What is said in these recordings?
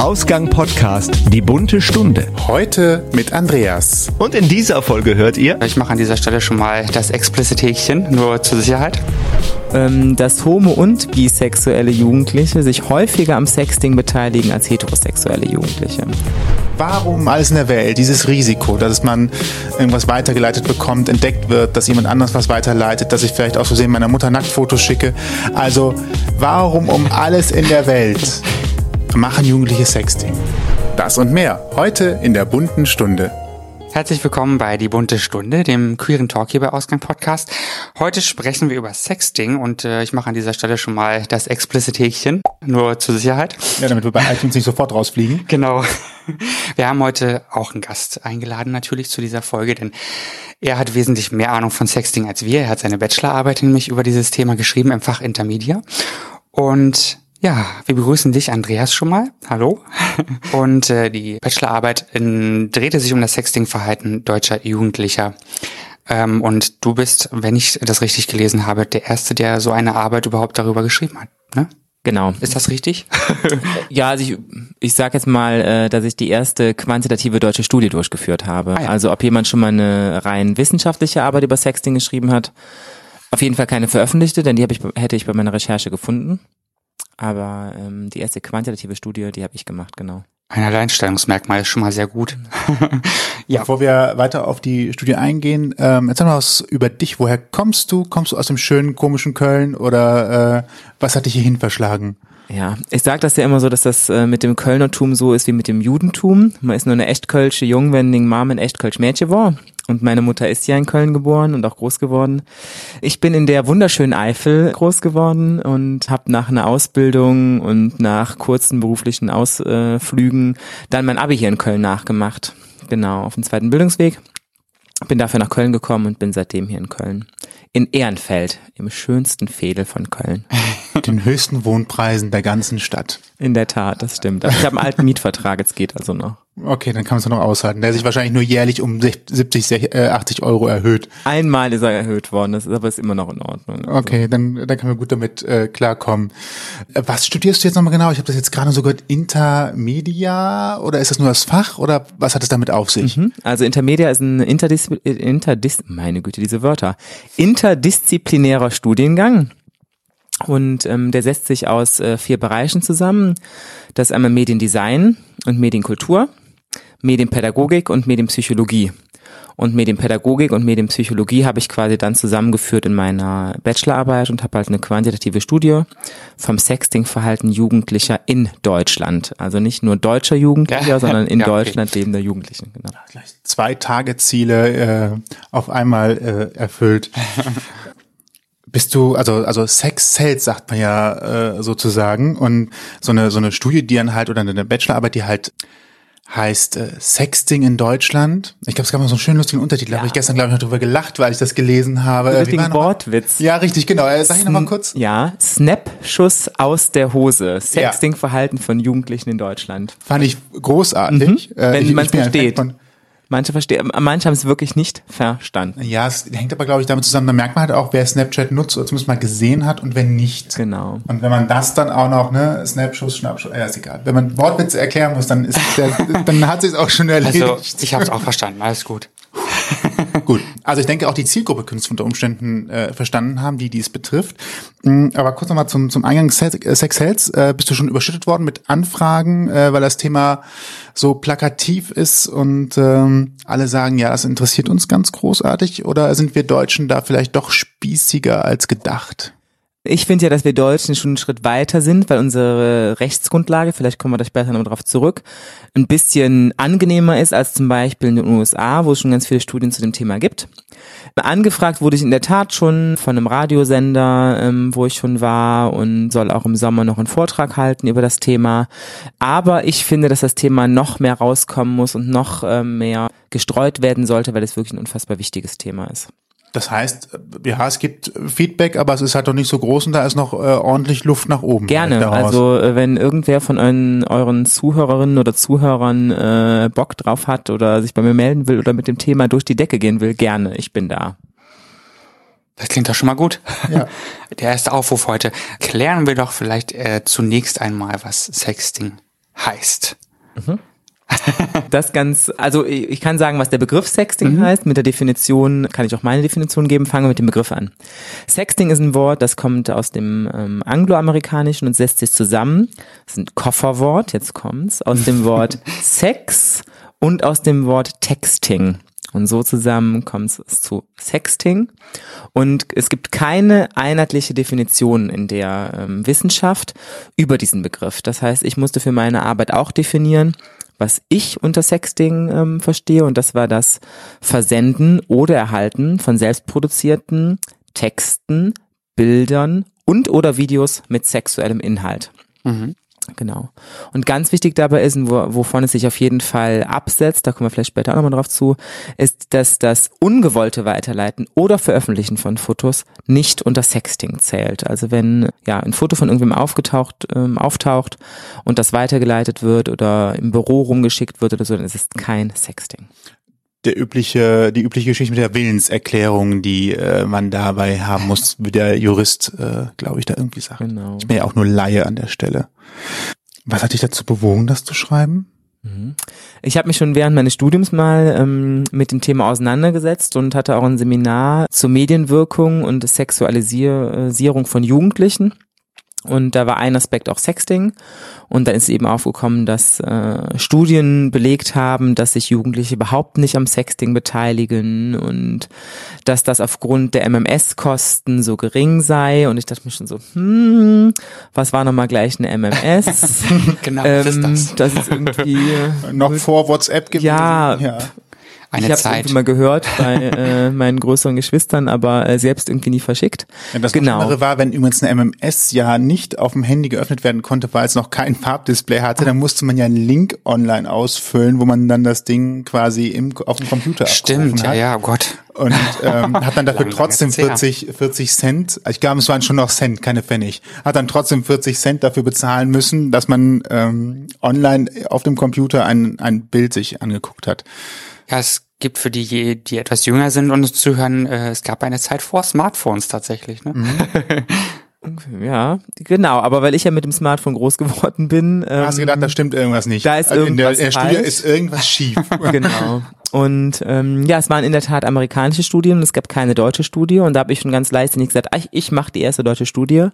Ausgang Podcast, die bunte Stunde. Heute mit Andreas. Und in dieser Folge hört ihr. Ich mache an dieser Stelle schon mal das explicit Häkchen, nur zur Sicherheit. Ähm, dass homo- und bisexuelle Jugendliche sich häufiger am Sexting beteiligen als heterosexuelle Jugendliche. Warum alles in der Welt dieses Risiko, dass man irgendwas weitergeleitet bekommt, entdeckt wird, dass jemand anders was weiterleitet, dass ich vielleicht aus Versehen meiner Mutter Nacktfotos schicke? Also, warum um alles in der Welt machen Jugendliche Sexting? Das und mehr heute in der bunten Stunde. Herzlich willkommen bei Die bunte Stunde, dem queeren Talk hier bei Ausgang Podcast. Heute sprechen wir über Sexting und äh, ich mache an dieser Stelle schon mal das explicit Häkchen, nur zur Sicherheit. Ja, damit wir bei iTunes nicht sofort rausfliegen. Genau. Wir haben heute auch einen Gast eingeladen natürlich zu dieser Folge, denn er hat wesentlich mehr Ahnung von Sexting als wir. Er hat seine Bachelorarbeit nämlich über dieses Thema geschrieben im Fach Intermedia. Und ja, wir begrüßen dich, Andreas, schon mal. Hallo. Und äh, die Bachelorarbeit in, drehte sich um das Sexting-Verhalten deutscher Jugendlicher. Ähm, und du bist, wenn ich das richtig gelesen habe, der Erste, der so eine Arbeit überhaupt darüber geschrieben hat. Ne? Genau. Ist das richtig? ja, also ich, ich sage jetzt mal, äh, dass ich die erste quantitative deutsche Studie durchgeführt habe. Ah, ja. Also ob jemand schon mal eine rein wissenschaftliche Arbeit über Sexting geschrieben hat. Auf jeden Fall keine veröffentlichte, denn die hab ich, hätte ich bei meiner Recherche gefunden. Aber ähm, die erste quantitative Studie, die habe ich gemacht, genau. Ein Alleinstellungsmerkmal ist schon mal sehr gut. ja. Bevor wir weiter auf die Studie eingehen, ähm, erzähl mal was über dich. Woher kommst du? Kommst du aus dem schönen, komischen Köln oder äh, was hat dich hierhin verschlagen? Ja, ich sage das ja immer so, dass das äh, mit dem Kölnertum so ist wie mit dem Judentum. Man ist nur eine echtkölsche Jung, wenn den Mom ein echtkölsch Mädchen war. Und meine Mutter ist ja in Köln geboren und auch groß geworden. Ich bin in der wunderschönen Eifel groß geworden und habe nach einer Ausbildung und nach kurzen beruflichen Ausflügen dann mein Abi hier in Köln nachgemacht. Genau, auf dem zweiten Bildungsweg. Bin dafür nach Köln gekommen und bin seitdem hier in Köln. In Ehrenfeld, im schönsten Fädel von Köln. Den höchsten Wohnpreisen der ganzen Stadt. In der Tat, das stimmt. Aber ich habe einen alten Mietvertrag, jetzt geht also noch. Okay, dann kann man es noch aushalten. Der sich wahrscheinlich nur jährlich um 70, 80 Euro erhöht. Einmal ist er erhöht worden, das ist aber ist immer noch in Ordnung. Also. Okay, dann, dann kann man gut damit äh, klarkommen. Äh, was studierst du jetzt nochmal genau? Ich habe das jetzt gerade so gehört, Intermedia oder ist das nur das Fach oder was hat es damit auf sich? Mhm. Also Intermedia ist ein Interdis, Interdis meine Güte, diese Wörter. Interdisziplinärer Studiengang. Und ähm, der setzt sich aus äh, vier Bereichen zusammen. Das ist einmal Mediendesign und Medienkultur, Medienpädagogik und Medienpsychologie. Und Medienpädagogik und Medienpsychologie habe ich quasi dann zusammengeführt in meiner Bachelorarbeit und habe halt eine quantitative Studie vom Sexting-Verhalten Jugendlicher in Deutschland. Also nicht nur deutscher Jugendlicher, ja, sondern in ja, Deutschland okay. lebender Jugendlichen. Genau. Zwei Tageziele äh, auf einmal äh, erfüllt. Bist du, also, also Sex Sales sagt man ja äh, sozusagen und so eine, so eine Studie, die dann halt, oder eine Bachelorarbeit, die halt heißt äh, Sexting in Deutschland. Ich glaube, es gab noch so einen schönen lustigen Untertitel. Ja. Habe ich gestern, glaube ich, noch drüber gelacht, weil ich das gelesen habe. Richtigen Wortwitz. Ja, richtig, genau. Äh, sag ich nochmal kurz. Ja, Snap-Schuss aus der Hose. Sexting-Verhalten von Jugendlichen in Deutschland. Fand ich großartig. Mhm. Äh, Wenn man es versteht. Manche verstehen, manche haben es wirklich nicht verstanden. Ja, es hängt aber, glaube ich, damit zusammen, da merkt man halt auch, wer Snapchat nutzt oder zumindest mal gesehen hat und wer nicht. Genau. Und wenn man das dann auch noch, ne, Snapschuss, Schnappschuss, ja, ist egal. Wenn man Wortwitze erklären muss, dann ist der, dann hat sich auch schon erledigt. Also, ich habe es auch verstanden, alles gut. Gut, also ich denke auch die Zielgruppe können es unter Umständen äh, verstanden haben, die dies betrifft. Mhm, aber kurz nochmal zum, zum Eingang äh, Sex Health. Äh, bist du schon überschüttet worden mit Anfragen, äh, weil das Thema so plakativ ist und ähm, alle sagen, ja, das interessiert uns ganz großartig? Oder sind wir Deutschen da vielleicht doch spießiger als gedacht? Ich finde ja, dass wir Deutschen schon einen Schritt weiter sind, weil unsere Rechtsgrundlage, vielleicht kommen wir da später noch drauf zurück, ein bisschen angenehmer ist als zum Beispiel in den USA, wo es schon ganz viele Studien zu dem Thema gibt. Angefragt wurde ich in der Tat schon von einem Radiosender, ähm, wo ich schon war und soll auch im Sommer noch einen Vortrag halten über das Thema. Aber ich finde, dass das Thema noch mehr rauskommen muss und noch ähm, mehr gestreut werden sollte, weil es wirklich ein unfassbar wichtiges Thema ist. Das heißt, ja, es gibt Feedback, aber es ist halt doch nicht so groß und da ist noch äh, ordentlich Luft nach oben. Gerne. Also äh, wenn irgendwer von euren, euren Zuhörerinnen oder Zuhörern äh, Bock drauf hat oder sich bei mir melden will oder mit dem Thema durch die Decke gehen will, gerne. Ich bin da. Das klingt doch schon mal gut. Ja. Der erste Aufruf heute. Klären wir doch vielleicht äh, zunächst einmal, was Sexting heißt. Das ganz, also ich kann sagen, was der Begriff Sexting Mhm. heißt. Mit der Definition kann ich auch meine Definition geben. Fangen wir mit dem Begriff an. Sexting ist ein Wort, das kommt aus dem ähm, Angloamerikanischen und setzt sich zusammen. Das ist ein Kofferwort, jetzt kommt's, aus dem Wort Sex und aus dem Wort Texting. Und so zusammen kommt es zu Sexting. Und es gibt keine einheitliche Definition in der ähm, Wissenschaft über diesen Begriff. Das heißt, ich musste für meine Arbeit auch definieren, was ich unter Sexting ähm, verstehe. Und das war das Versenden oder Erhalten von selbstproduzierten Texten, Bildern und oder Videos mit sexuellem Inhalt. Genau. Und ganz wichtig dabei ist, wo, wovon es sich auf jeden Fall absetzt, da kommen wir vielleicht später auch nochmal drauf zu, ist, dass das ungewollte Weiterleiten oder Veröffentlichen von Fotos nicht unter Sexting zählt. Also wenn ja ein Foto von irgendwem aufgetaucht, ähm, auftaucht und das weitergeleitet wird oder im Büro rumgeschickt wird oder so, dann ist es kein Sexting. Der übliche, die übliche Geschichte mit der Willenserklärung, die äh, man dabei haben muss, wie der Jurist, äh, glaube ich, da irgendwie sagt. Genau. Ich bin ja auch nur Laie an der Stelle. Was hat dich dazu bewogen, das zu schreiben? Ich habe mich schon während meines Studiums mal ähm, mit dem Thema auseinandergesetzt und hatte auch ein Seminar zur Medienwirkung und Sexualisierung von Jugendlichen. Und da war ein Aspekt auch Sexting. Und da ist eben aufgekommen, dass äh, Studien belegt haben, dass sich Jugendliche überhaupt nicht am Sexting beteiligen und dass das aufgrund der MMS-Kosten so gering sei. Und ich dachte mir schon so, hm, was war nochmal gleich eine MMS? Genau, was ist Ähm, das? das ist irgendwie Noch vor WhatsApp gewesen? Ja. ja. Eine ich habe Zeit. irgendwie mal gehört bei äh, meinen größeren Geschwistern, aber äh, selbst irgendwie nie verschickt. Ja, das genau. andere war, wenn übrigens eine MMS ja nicht auf dem Handy geöffnet werden konnte, weil es noch kein Farbdisplay hatte, dann musste man ja einen Link online ausfüllen, wo man dann das Ding quasi im, auf dem Computer Stimmt, ja, hat. ja, oh Gott. Und ähm, hat dann dafür Lang, trotzdem ist her. 40, 40 Cent, ich glaube, es waren schon noch Cent, keine Pfennig, hat dann trotzdem 40 Cent dafür bezahlen müssen, dass man ähm, online auf dem Computer ein, ein Bild sich angeguckt hat. Ja, es gibt für die, die etwas jünger sind und uns zuhören, äh, es gab eine Zeit vor Smartphones tatsächlich. Ne? Ja, genau. Aber weil ich ja mit dem Smartphone groß geworden bin, ähm, Hast du gedacht, da stimmt irgendwas nicht. da ist Also in der, irgendwas in der Studie falsch. ist irgendwas schief. genau. Und ähm, ja, es waren in der Tat amerikanische Studien und es gab keine deutsche Studie. Und da habe ich schon ganz leichtsinnig gesagt, ach, ich mache die erste deutsche Studie.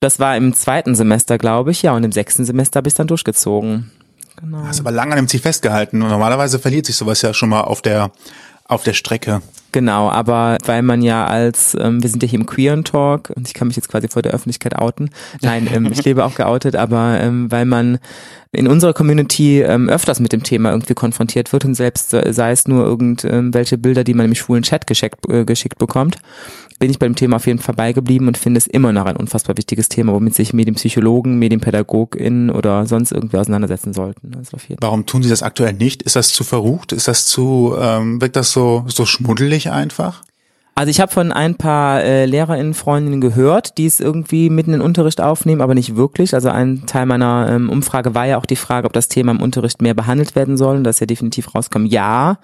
Das war im zweiten Semester, glaube ich, ja, und im sechsten Semester habe ich dann durchgezogen. Genau. Hast aber lange an dem Ziel festgehalten und normalerweise verliert sich sowas ja schon mal auf der auf der Strecke. Genau, aber weil man ja als, ähm, wir sind ja hier im Queeren Talk und ich kann mich jetzt quasi vor der Öffentlichkeit outen. Nein, ähm, ich lebe auch geoutet, aber ähm, weil man in unserer Community ähm, öfters mit dem Thema irgendwie konfrontiert wird und selbst sei es nur irgendwelche Bilder, die man im schwulen Chat geschickt, äh, geschickt bekommt, bin ich bei dem Thema auf jeden Fall beigeblieben und finde es immer noch ein unfassbar wichtiges Thema, womit sich Medienpsychologen, MedienpädagogInnen oder sonst irgendwie auseinandersetzen sollten. Also Warum tun sie das aktuell nicht? Ist das zu verrucht? Ist das zu, ähm, wirkt das so, so schmuddelig einfach? Also ich habe von ein paar äh, LehrerInnen, Freundinnen gehört, die es irgendwie mitten in den Unterricht aufnehmen, aber nicht wirklich. Also ein Teil meiner ähm, Umfrage war ja auch die Frage, ob das Thema im Unterricht mehr behandelt werden soll. Und das ist ja definitiv rauskommen, ja.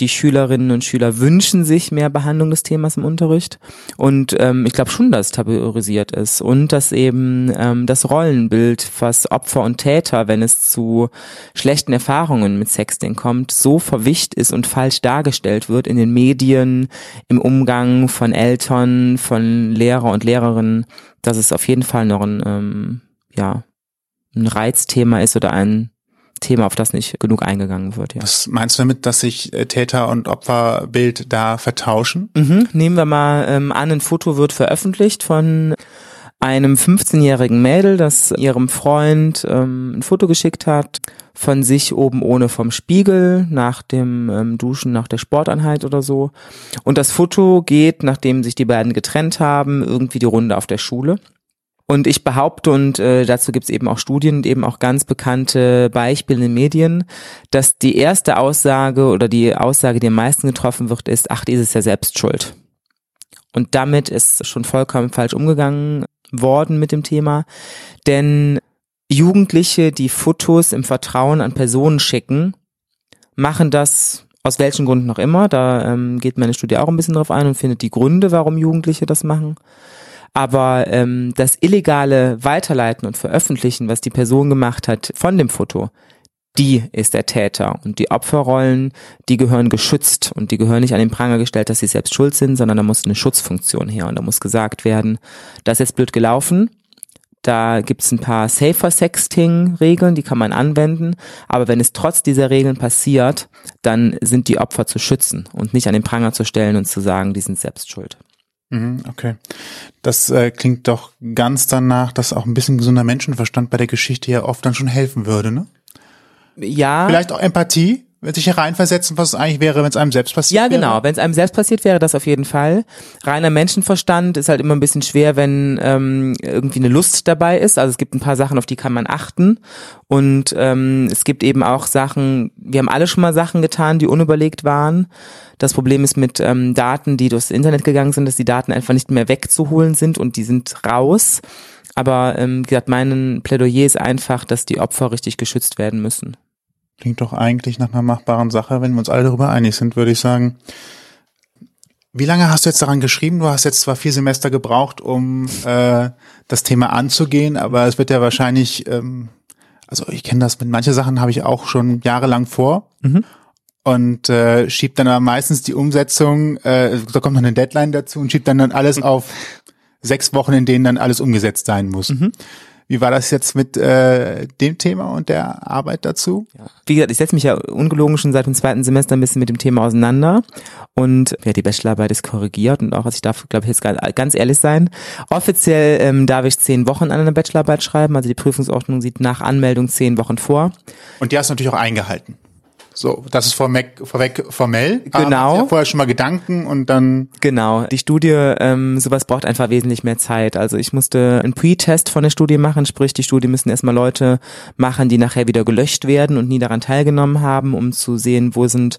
Die Schülerinnen und Schüler wünschen sich mehr Behandlung des Themas im Unterricht. Und ähm, ich glaube schon, dass es tabuisiert ist. Und dass eben ähm, das Rollenbild, was Opfer und Täter, wenn es zu schlechten Erfahrungen mit Sexting kommt, so verwischt ist und falsch dargestellt wird in den Medien, im Umgang von Eltern, von Lehrer und Lehrerinnen, dass es auf jeden Fall noch ein, ähm, ja, ein Reizthema ist oder ein Thema, auf das nicht genug eingegangen wird. Ja. Was meinst du damit, dass sich äh, Täter- und Opferbild da vertauschen? Mhm. Nehmen wir mal ähm, an, ein Foto wird veröffentlicht von einem 15-jährigen Mädel, das ihrem Freund ähm, ein Foto geschickt hat von sich oben ohne vom Spiegel nach dem ähm, Duschen, nach der Sporteinheit oder so. Und das Foto geht, nachdem sich die beiden getrennt haben, irgendwie die Runde auf der Schule. Und ich behaupte, und äh, dazu gibt es eben auch Studien und eben auch ganz bekannte Beispiele in den Medien, dass die erste Aussage oder die Aussage, die am meisten getroffen wird, ist, ach, die ist ja selbst schuld. Und damit ist schon vollkommen falsch umgegangen worden mit dem Thema. Denn Jugendliche, die Fotos im Vertrauen an Personen schicken, machen das aus welchen Gründen noch immer. Da ähm, geht meine Studie auch ein bisschen drauf ein und findet die Gründe, warum Jugendliche das machen. Aber ähm, das illegale Weiterleiten und Veröffentlichen, was die Person gemacht hat von dem Foto, die ist der Täter. Und die Opferrollen, die gehören geschützt und die gehören nicht an den Pranger gestellt, dass sie selbst schuld sind, sondern da muss eine Schutzfunktion her und da muss gesagt werden, das ist jetzt blöd gelaufen. Da gibt's ein paar Safer Sexting-Regeln, die kann man anwenden. Aber wenn es trotz dieser Regeln passiert, dann sind die Opfer zu schützen und nicht an den Pranger zu stellen und zu sagen, die sind selbst schuld. Mhm, okay. Das äh, klingt doch ganz danach, dass auch ein bisschen gesunder Menschenverstand bei der Geschichte ja oft dann schon helfen würde, ne? Ja. Vielleicht auch Empathie, sich hereinversetzen, was es eigentlich wäre, wenn es einem selbst passiert Ja, genau. Wenn es einem selbst passiert wäre, das auf jeden Fall. Reiner Menschenverstand ist halt immer ein bisschen schwer, wenn ähm, irgendwie eine Lust dabei ist. Also es gibt ein paar Sachen, auf die kann man achten. Und ähm, es gibt eben auch Sachen, wir haben alle schon mal Sachen getan, die unüberlegt waren. Das Problem ist mit ähm, Daten, die durchs Internet gegangen sind, dass die Daten einfach nicht mehr wegzuholen sind und die sind raus. Aber ähm, wie gesagt, mein Plädoyer ist einfach, dass die Opfer richtig geschützt werden müssen. Klingt doch eigentlich nach einer machbaren Sache, wenn wir uns alle darüber einig sind, würde ich sagen. Wie lange hast du jetzt daran geschrieben? Du hast jetzt zwar vier Semester gebraucht, um äh, das Thema anzugehen, aber es wird ja wahrscheinlich, ähm, also ich kenne das mit manchen Sachen habe ich auch schon jahrelang vor Mhm. und äh, schiebt dann aber meistens die Umsetzung, äh, da kommt noch eine Deadline dazu und schiebt dann dann alles auf sechs Wochen, in denen dann alles umgesetzt sein muss. Wie war das jetzt mit äh, dem Thema und der Arbeit dazu? Wie gesagt, ich setze mich ja ungelogen schon seit dem zweiten Semester ein bisschen mit dem Thema auseinander und ja, die Bachelorarbeit ist korrigiert und auch, also ich darf, glaube ich, jetzt ganz- ganz ehrlich sein, offiziell ähm, darf ich zehn Wochen an einer Bachelorarbeit schreiben, also die Prüfungsordnung sieht nach Anmeldung zehn Wochen vor. Und die hast du natürlich auch eingehalten. So, das ist vorweg, vorweg formell. Aber Genau. ja vorher schon mal Gedanken und dann. Genau, die Studie, ähm, sowas braucht einfach wesentlich mehr Zeit. Also ich musste einen Pre-Test von der Studie machen, sprich die Studie müssen erstmal Leute machen, die nachher wieder gelöscht werden und nie daran teilgenommen haben, um zu sehen, wo sind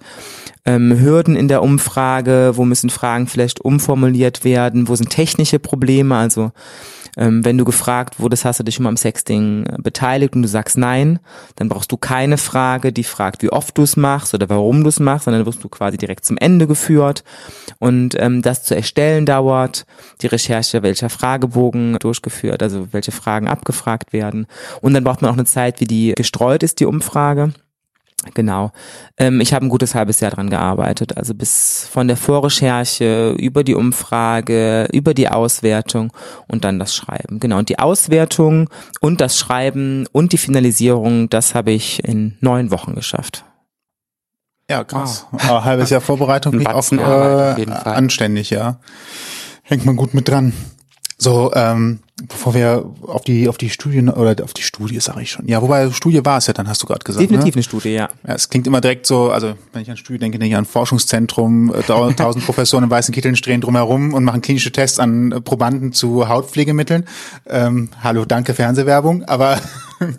ähm, Hürden in der Umfrage, wo müssen Fragen vielleicht umformuliert werden, wo sind technische Probleme, also ähm, wenn du gefragt wurdest, hast du dich schon mal am Sexting äh, beteiligt und du sagst nein, dann brauchst du keine Frage, die fragt, wie oft du es machst oder warum du es machst, sondern wirst du quasi direkt zum Ende geführt. Und ähm, das zu erstellen dauert, die Recherche, welcher Fragebogen durchgeführt, also welche Fragen abgefragt werden. Und dann braucht man auch eine Zeit, wie die gestreut ist, die Umfrage. Genau. Ähm, ich habe ein gutes halbes Jahr dran gearbeitet. Also bis von der Vorrecherche über die Umfrage, über die Auswertung und dann das Schreiben. Genau. Und die Auswertung und das Schreiben und die Finalisierung, das habe ich in neun Wochen geschafft. Ja, krass. Ein halbes Jahr Vorbereitung klingt auch äh, jeden Fall. anständig, ja. Hängt man gut mit dran. So, ähm, bevor wir auf die auf die Studie oder auf die Studie sage ich schon. Ja, wobei Studie war es ja, dann hast du gerade gesagt. Definitiv Ne? eine Studie, ja. Ja, es klingt immer direkt so, also wenn ich an Studie denke, denke ich an Forschungszentrum, äh, tausend Professoren in weißen Kitteln drehen drumherum und machen klinische Tests an äh, Probanden zu Hautpflegemitteln. Ähm, hallo, danke Fernsehwerbung, aber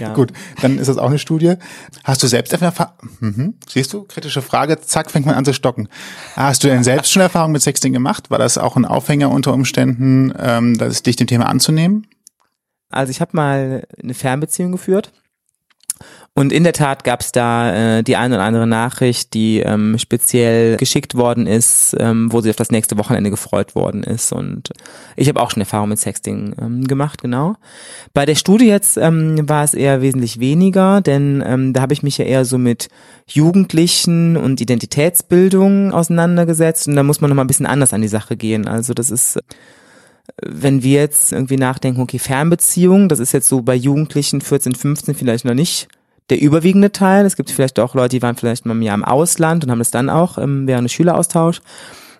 Ja. gut, dann ist das auch eine Studie. Hast du selbst Erfahrung? Mhm. Siehst du, kritische Frage, zack, fängt man an zu stocken. Hast du denn selbst schon Erfahrung mit Sexting gemacht? War das auch ein Aufhänger unter Umständen, ähm, dass dich dem Thema anzunehmen? Also ich habe mal eine Fernbeziehung geführt. Und in der Tat gab es da äh, die eine oder andere Nachricht, die ähm, speziell geschickt worden ist, ähm, wo sie auf das nächste Wochenende gefreut worden ist. Und ich habe auch schon Erfahrung mit Sexting ähm, gemacht, genau. Bei der Studie jetzt ähm, war es eher wesentlich weniger, denn ähm, da habe ich mich ja eher so mit Jugendlichen und Identitätsbildung auseinandergesetzt. Und da muss man noch mal ein bisschen anders an die Sache gehen. Also das ist wenn wir jetzt irgendwie nachdenken, okay, Fernbeziehung, das ist jetzt so bei Jugendlichen 14, 15 vielleicht noch nicht der überwiegende Teil. Es gibt vielleicht auch Leute, die waren vielleicht mal ein Jahr im Ausland und haben das dann auch ähm, während des Schüleraustausch.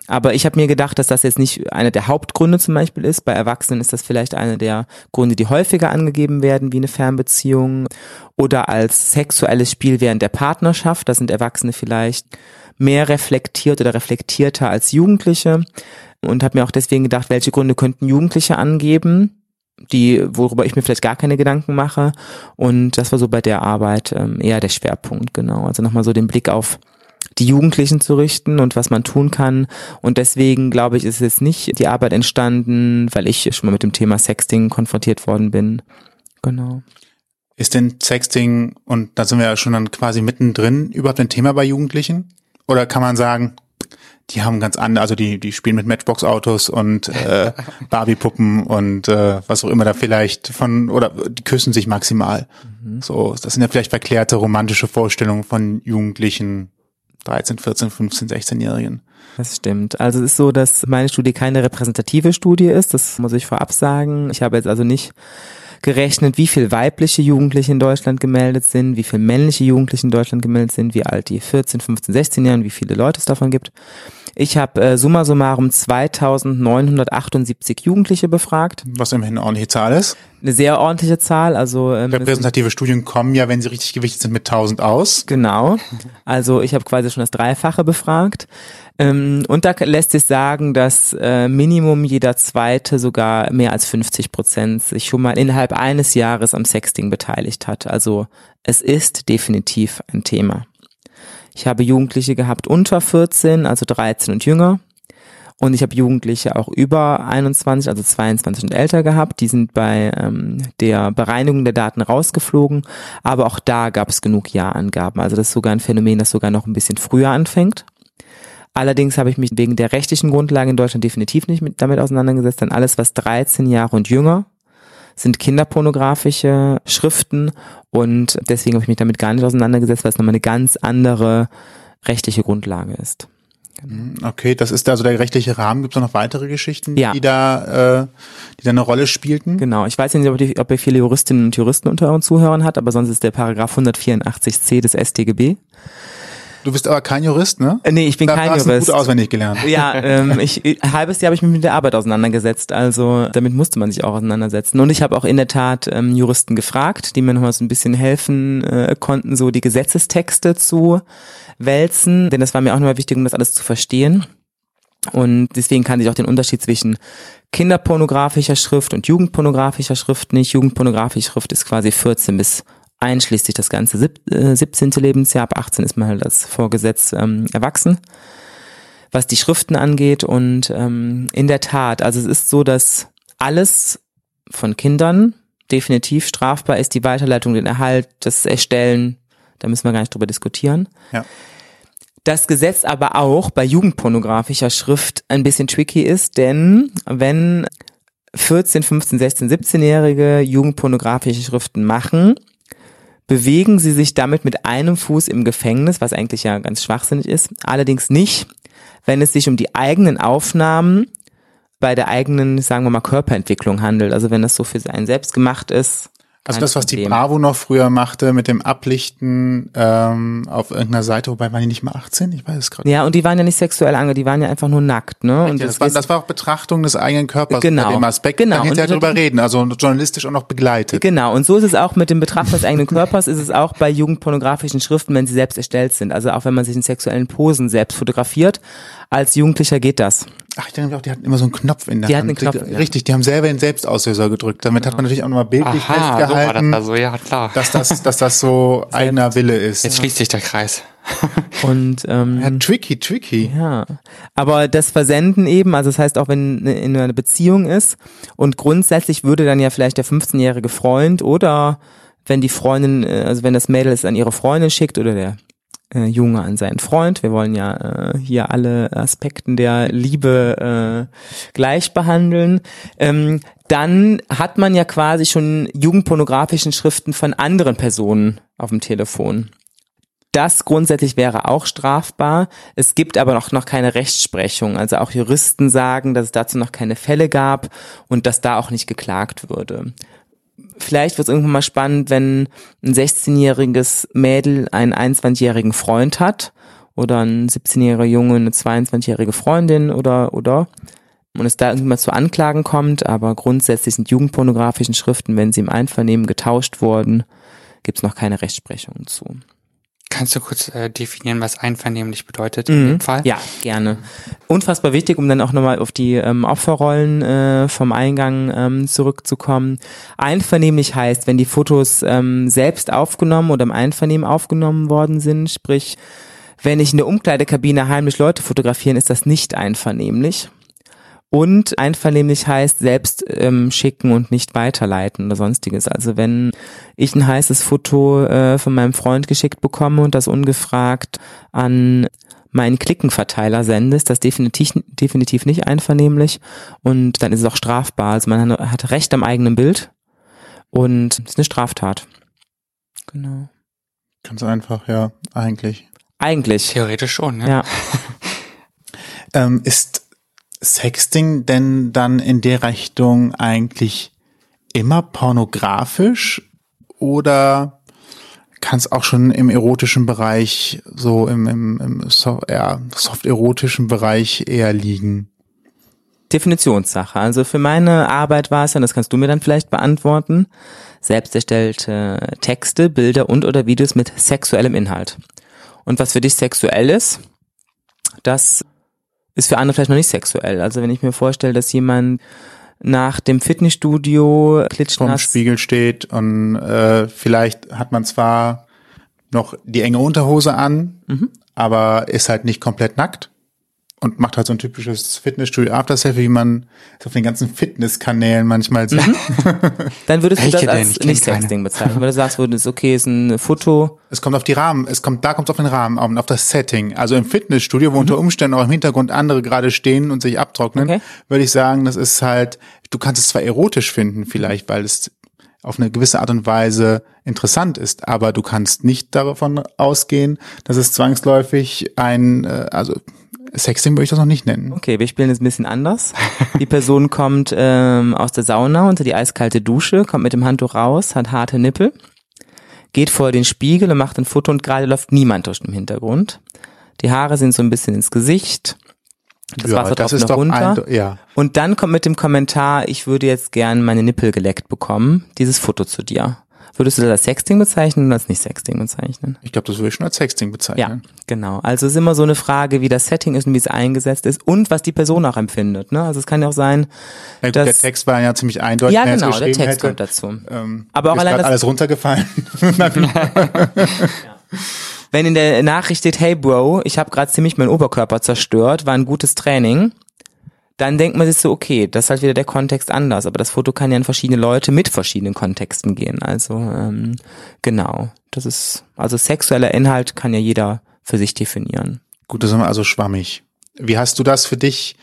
Aber ich habe mir gedacht, dass das jetzt nicht einer der Hauptgründe zum Beispiel ist. Bei Erwachsenen ist das vielleicht einer der Gründe, die häufiger angegeben werden, wie eine Fernbeziehung oder als sexuelles Spiel während der Partnerschaft. Da sind Erwachsene vielleicht mehr reflektiert oder reflektierter als Jugendliche und habe mir auch deswegen gedacht, welche Gründe könnten Jugendliche angeben, die worüber ich mir vielleicht gar keine Gedanken mache. Und das war so bei der Arbeit ähm, eher der Schwerpunkt, genau. Also nochmal so den Blick auf die Jugendlichen zu richten und was man tun kann. Und deswegen glaube ich, ist jetzt nicht die Arbeit entstanden, weil ich schon mal mit dem Thema Sexting konfrontiert worden bin. Genau. Ist denn Sexting, und da sind wir ja schon dann quasi mittendrin, überhaupt ein Thema bei Jugendlichen? Oder kann man sagen, die haben ganz andere, also die, die spielen mit Matchbox-Autos und äh, Barbie-Puppen und äh, was auch immer da vielleicht von, oder die küssen sich maximal. Mhm. So, das sind ja vielleicht verklärte romantische Vorstellungen von Jugendlichen, 13, 14, 15, 16-Jährigen. Das stimmt. Also es ist so, dass meine Studie keine repräsentative Studie ist. Das muss ich vorab sagen. Ich habe jetzt also nicht gerechnet, wie viel weibliche Jugendliche in Deutschland gemeldet sind, wie viel männliche Jugendliche in Deutschland gemeldet sind, wie alt die 14, 15, 16 Jahren, wie viele Leute es davon gibt. Ich habe äh, summa summarum 2978 Jugendliche befragt. Was immerhin eine ordentliche Zahl ist. Eine sehr ordentliche Zahl. Also ähm, repräsentative Studien kommen ja, wenn sie richtig gewichtet sind, mit 1000 aus. Genau. Also ich habe quasi schon das Dreifache befragt. Ähm, und da lässt sich sagen, dass äh, Minimum jeder Zweite sogar mehr als 50 Prozent sich schon mal innerhalb eines Jahres am Sexting beteiligt hat. Also es ist definitiv ein Thema. Ich habe Jugendliche gehabt unter 14, also 13 und jünger. Und ich habe Jugendliche auch über 21, also 22 und älter gehabt. Die sind bei ähm, der Bereinigung der Daten rausgeflogen. Aber auch da gab es genug Ja-Angaben. Also das ist sogar ein Phänomen, das sogar noch ein bisschen früher anfängt. Allerdings habe ich mich wegen der rechtlichen Grundlage in Deutschland definitiv nicht mit, damit auseinandergesetzt. Denn alles, was 13 Jahre und jünger sind kinderpornografische Schriften und deswegen habe ich mich damit gar nicht auseinandergesetzt, weil es nochmal eine ganz andere rechtliche Grundlage ist. Mhm, okay, das ist also der rechtliche Rahmen. Gibt es noch weitere Geschichten, ja. die da, äh, die da eine Rolle spielten? Genau. Ich weiß nicht, ob, die, ob ihr viele Juristinnen und Juristen unter euren Zuhörern hat, aber sonst ist der Paragraph 184c des StGB. Du bist aber kein Jurist, ne? Äh, nee, ich bin da kein hast Jurist. Du gut auswendig gelernt. Ja, ähm, ich, ein halbes Jahr habe ich mich mit der Arbeit auseinandergesetzt, also damit musste man sich auch auseinandersetzen. Und ich habe auch in der Tat ähm, Juristen gefragt, die mir nochmal so ein bisschen helfen äh, konnten, so die Gesetzestexte zu wälzen, denn das war mir auch nochmal wichtig, um das alles zu verstehen. Und deswegen kann ich auch den Unterschied zwischen kinderpornografischer Schrift und jugendpornografischer Schrift nicht. Jugendpornografische Schrift ist quasi 14 bis einschließlich das ganze sieb, äh, 17. Lebensjahr. Ab 18 ist man halt als Vorgesetz ähm, erwachsen, was die Schriften angeht. Und ähm, in der Tat, also es ist so, dass alles von Kindern definitiv strafbar ist. Die Weiterleitung, den Erhalt, das Erstellen, da müssen wir gar nicht drüber diskutieren. Ja. Das Gesetz aber auch bei jugendpornografischer Schrift ein bisschen tricky ist, denn wenn 14, 15, 16, 17-Jährige jugendpornografische Schriften machen, bewegen sie sich damit mit einem Fuß im Gefängnis, was eigentlich ja ganz schwachsinnig ist, allerdings nicht, wenn es sich um die eigenen Aufnahmen bei der eigenen, sagen wir mal, Körperentwicklung handelt. Also wenn das so für einen selbst gemacht ist, also das, was die Bravo noch früher machte mit dem Ablichten ähm, auf irgendeiner Seite, wobei waren die nicht mal 18? Ich weiß es gerade. Ja, und die waren ja nicht sexuell ange, die waren ja einfach nur nackt, ne? Und ja, das, war, das war auch Betrachtung des eigenen Körpers genau, dem Aspekt. Genau. Da hinterher drüber reden, also journalistisch auch noch begleitet. Genau. Und so ist es auch mit dem Betrachten des eigenen Körpers, ist es auch bei jugendpornografischen Schriften, wenn sie selbst erstellt sind. Also auch wenn man sich in sexuellen Posen selbst fotografiert, als Jugendlicher geht das. Ach, ich denke auch, die hatten immer so einen Knopf in der die Hand. Hatten einen Knopf, die, richtig, die haben selber den Selbstauslöser gedrückt. Damit genau. hat man natürlich auch nochmal bildlich Aha, festgehalten, so das also, ja, klar. dass das, dass das so eigener Wille ist. Jetzt schließt sich der Kreis. Und ähm, ja, tricky, tricky. Ja, aber das Versenden eben, also das heißt auch, wenn in einer Beziehung ist und grundsätzlich würde dann ja vielleicht der 15-jährige Freund oder wenn die Freundin, äh, also wenn das Mädel es an ihre Freundin schickt oder der äh, Junge an seinen Freund. Wir wollen ja äh, hier alle Aspekten der Liebe äh, gleich behandeln. Ähm, dann hat man ja quasi schon jugendpornografischen Schriften von anderen Personen auf dem Telefon. Das grundsätzlich wäre auch strafbar. Es gibt aber noch, noch keine Rechtsprechung. Also auch Juristen sagen, dass es dazu noch keine Fälle gab und dass da auch nicht geklagt würde vielleicht wird es irgendwann mal spannend, wenn ein 16-jähriges Mädel einen 21-jährigen Freund hat oder ein 17-jähriger Junge eine 22-jährige Freundin oder oder und es da irgendwann mal zu Anklagen kommt, aber grundsätzlich sind jugendpornografischen Schriften, wenn sie im Einvernehmen getauscht wurden, gibt es noch keine Rechtsprechung zu. Kannst du kurz äh, definieren, was einvernehmlich bedeutet mhm. in dem Fall? Ja, gerne. Unfassbar wichtig, um dann auch nochmal auf die ähm, Opferrollen äh, vom Eingang ähm, zurückzukommen. Einvernehmlich heißt, wenn die Fotos ähm, selbst aufgenommen oder im Einvernehmen aufgenommen worden sind, sprich, wenn ich in der Umkleidekabine heimlich Leute fotografieren, ist das nicht einvernehmlich. Und einvernehmlich heißt selbst ähm, schicken und nicht weiterleiten oder sonstiges. Also wenn ich ein heißes Foto äh, von meinem Freund geschickt bekomme und das ungefragt an meinen Klickenverteiler sendest, das definitiv, definitiv nicht einvernehmlich und dann ist es auch strafbar. Also man hat Recht am eigenen Bild und es ist eine Straftat. Genau. Ganz einfach, ja, eigentlich. Eigentlich. Theoretisch schon, ne? Ja. Ähm, ist Sexting denn dann in der Richtung eigentlich immer pornografisch oder kann es auch schon im erotischen Bereich, so im, im, im so, ja, soft-erotischen Bereich eher liegen? Definitionssache. Also für meine Arbeit war es ja, das kannst du mir dann vielleicht beantworten, selbst erstellte Texte, Bilder und oder Videos mit sexuellem Inhalt. Und was für dich sexuell ist, das ist für andere vielleicht noch nicht sexuell. Also wenn ich mir vorstelle, dass jemand nach dem Fitnessstudio klitschnass vom Spiegel steht und äh, vielleicht hat man zwar noch die enge Unterhose an, mhm. aber ist halt nicht komplett nackt und macht halt so ein typisches Fitnessstudio After Selfie, wie man es auf den ganzen Fitnesskanälen manchmal sieht. Mhm. Dann würdest du das als nicht Sexting bezeichnen, weil du sagst, würdest, okay, ist ein Foto. Es kommt auf die Rahmen, es kommt, da kommt es auf den Rahmen, auf das Setting. Also im Fitnessstudio, wo mhm. unter Umständen auch im Hintergrund andere gerade stehen und sich abtrocknen, okay. würde ich sagen, das ist halt, du kannst es zwar erotisch finden, vielleicht, weil es auf eine gewisse Art und Weise interessant ist, aber du kannst nicht davon ausgehen, dass es zwangsläufig ein, äh, also Sexting würde ich das noch nicht nennen. Okay, wir spielen es ein bisschen anders. Die Person kommt ähm, aus der Sauna unter die eiskalte Dusche, kommt mit dem Handtuch raus, hat harte Nippel, geht vor den Spiegel und macht ein Foto und gerade läuft niemand durch den Hintergrund. Die Haare sind so ein bisschen ins Gesicht. Das ja, Wasser tropft noch runter. Ein, ja. Und dann kommt mit dem Kommentar, ich würde jetzt gern meine Nippel geleckt bekommen, dieses Foto zu dir. Würdest du das als Sexting bezeichnen oder als nicht Sexting bezeichnen? Ich glaube, das würde ich schon als Sexting bezeichnen. Ja, genau. Also es ist immer so eine Frage, wie das Setting ist und wie es eingesetzt ist und was die Person auch empfindet. Ne? Also es kann ja auch sein, ja, gut, dass... Der Text war ja ziemlich eindeutig. Ja, genau, der Text hätte. kommt dazu. Ähm, Aber auch allein das... alles runtergefallen. Wenn in der Nachricht steht, hey Bro, ich habe gerade ziemlich meinen Oberkörper zerstört, war ein gutes Training, dann denkt man sich so, okay, das ist halt wieder der Kontext anders, aber das Foto kann ja in verschiedene Leute mit verschiedenen Kontexten gehen. Also ähm, genau, das ist, also sexueller Inhalt kann ja jeder für sich definieren. Gut, das ist also schwammig. Wie hast du das für dich?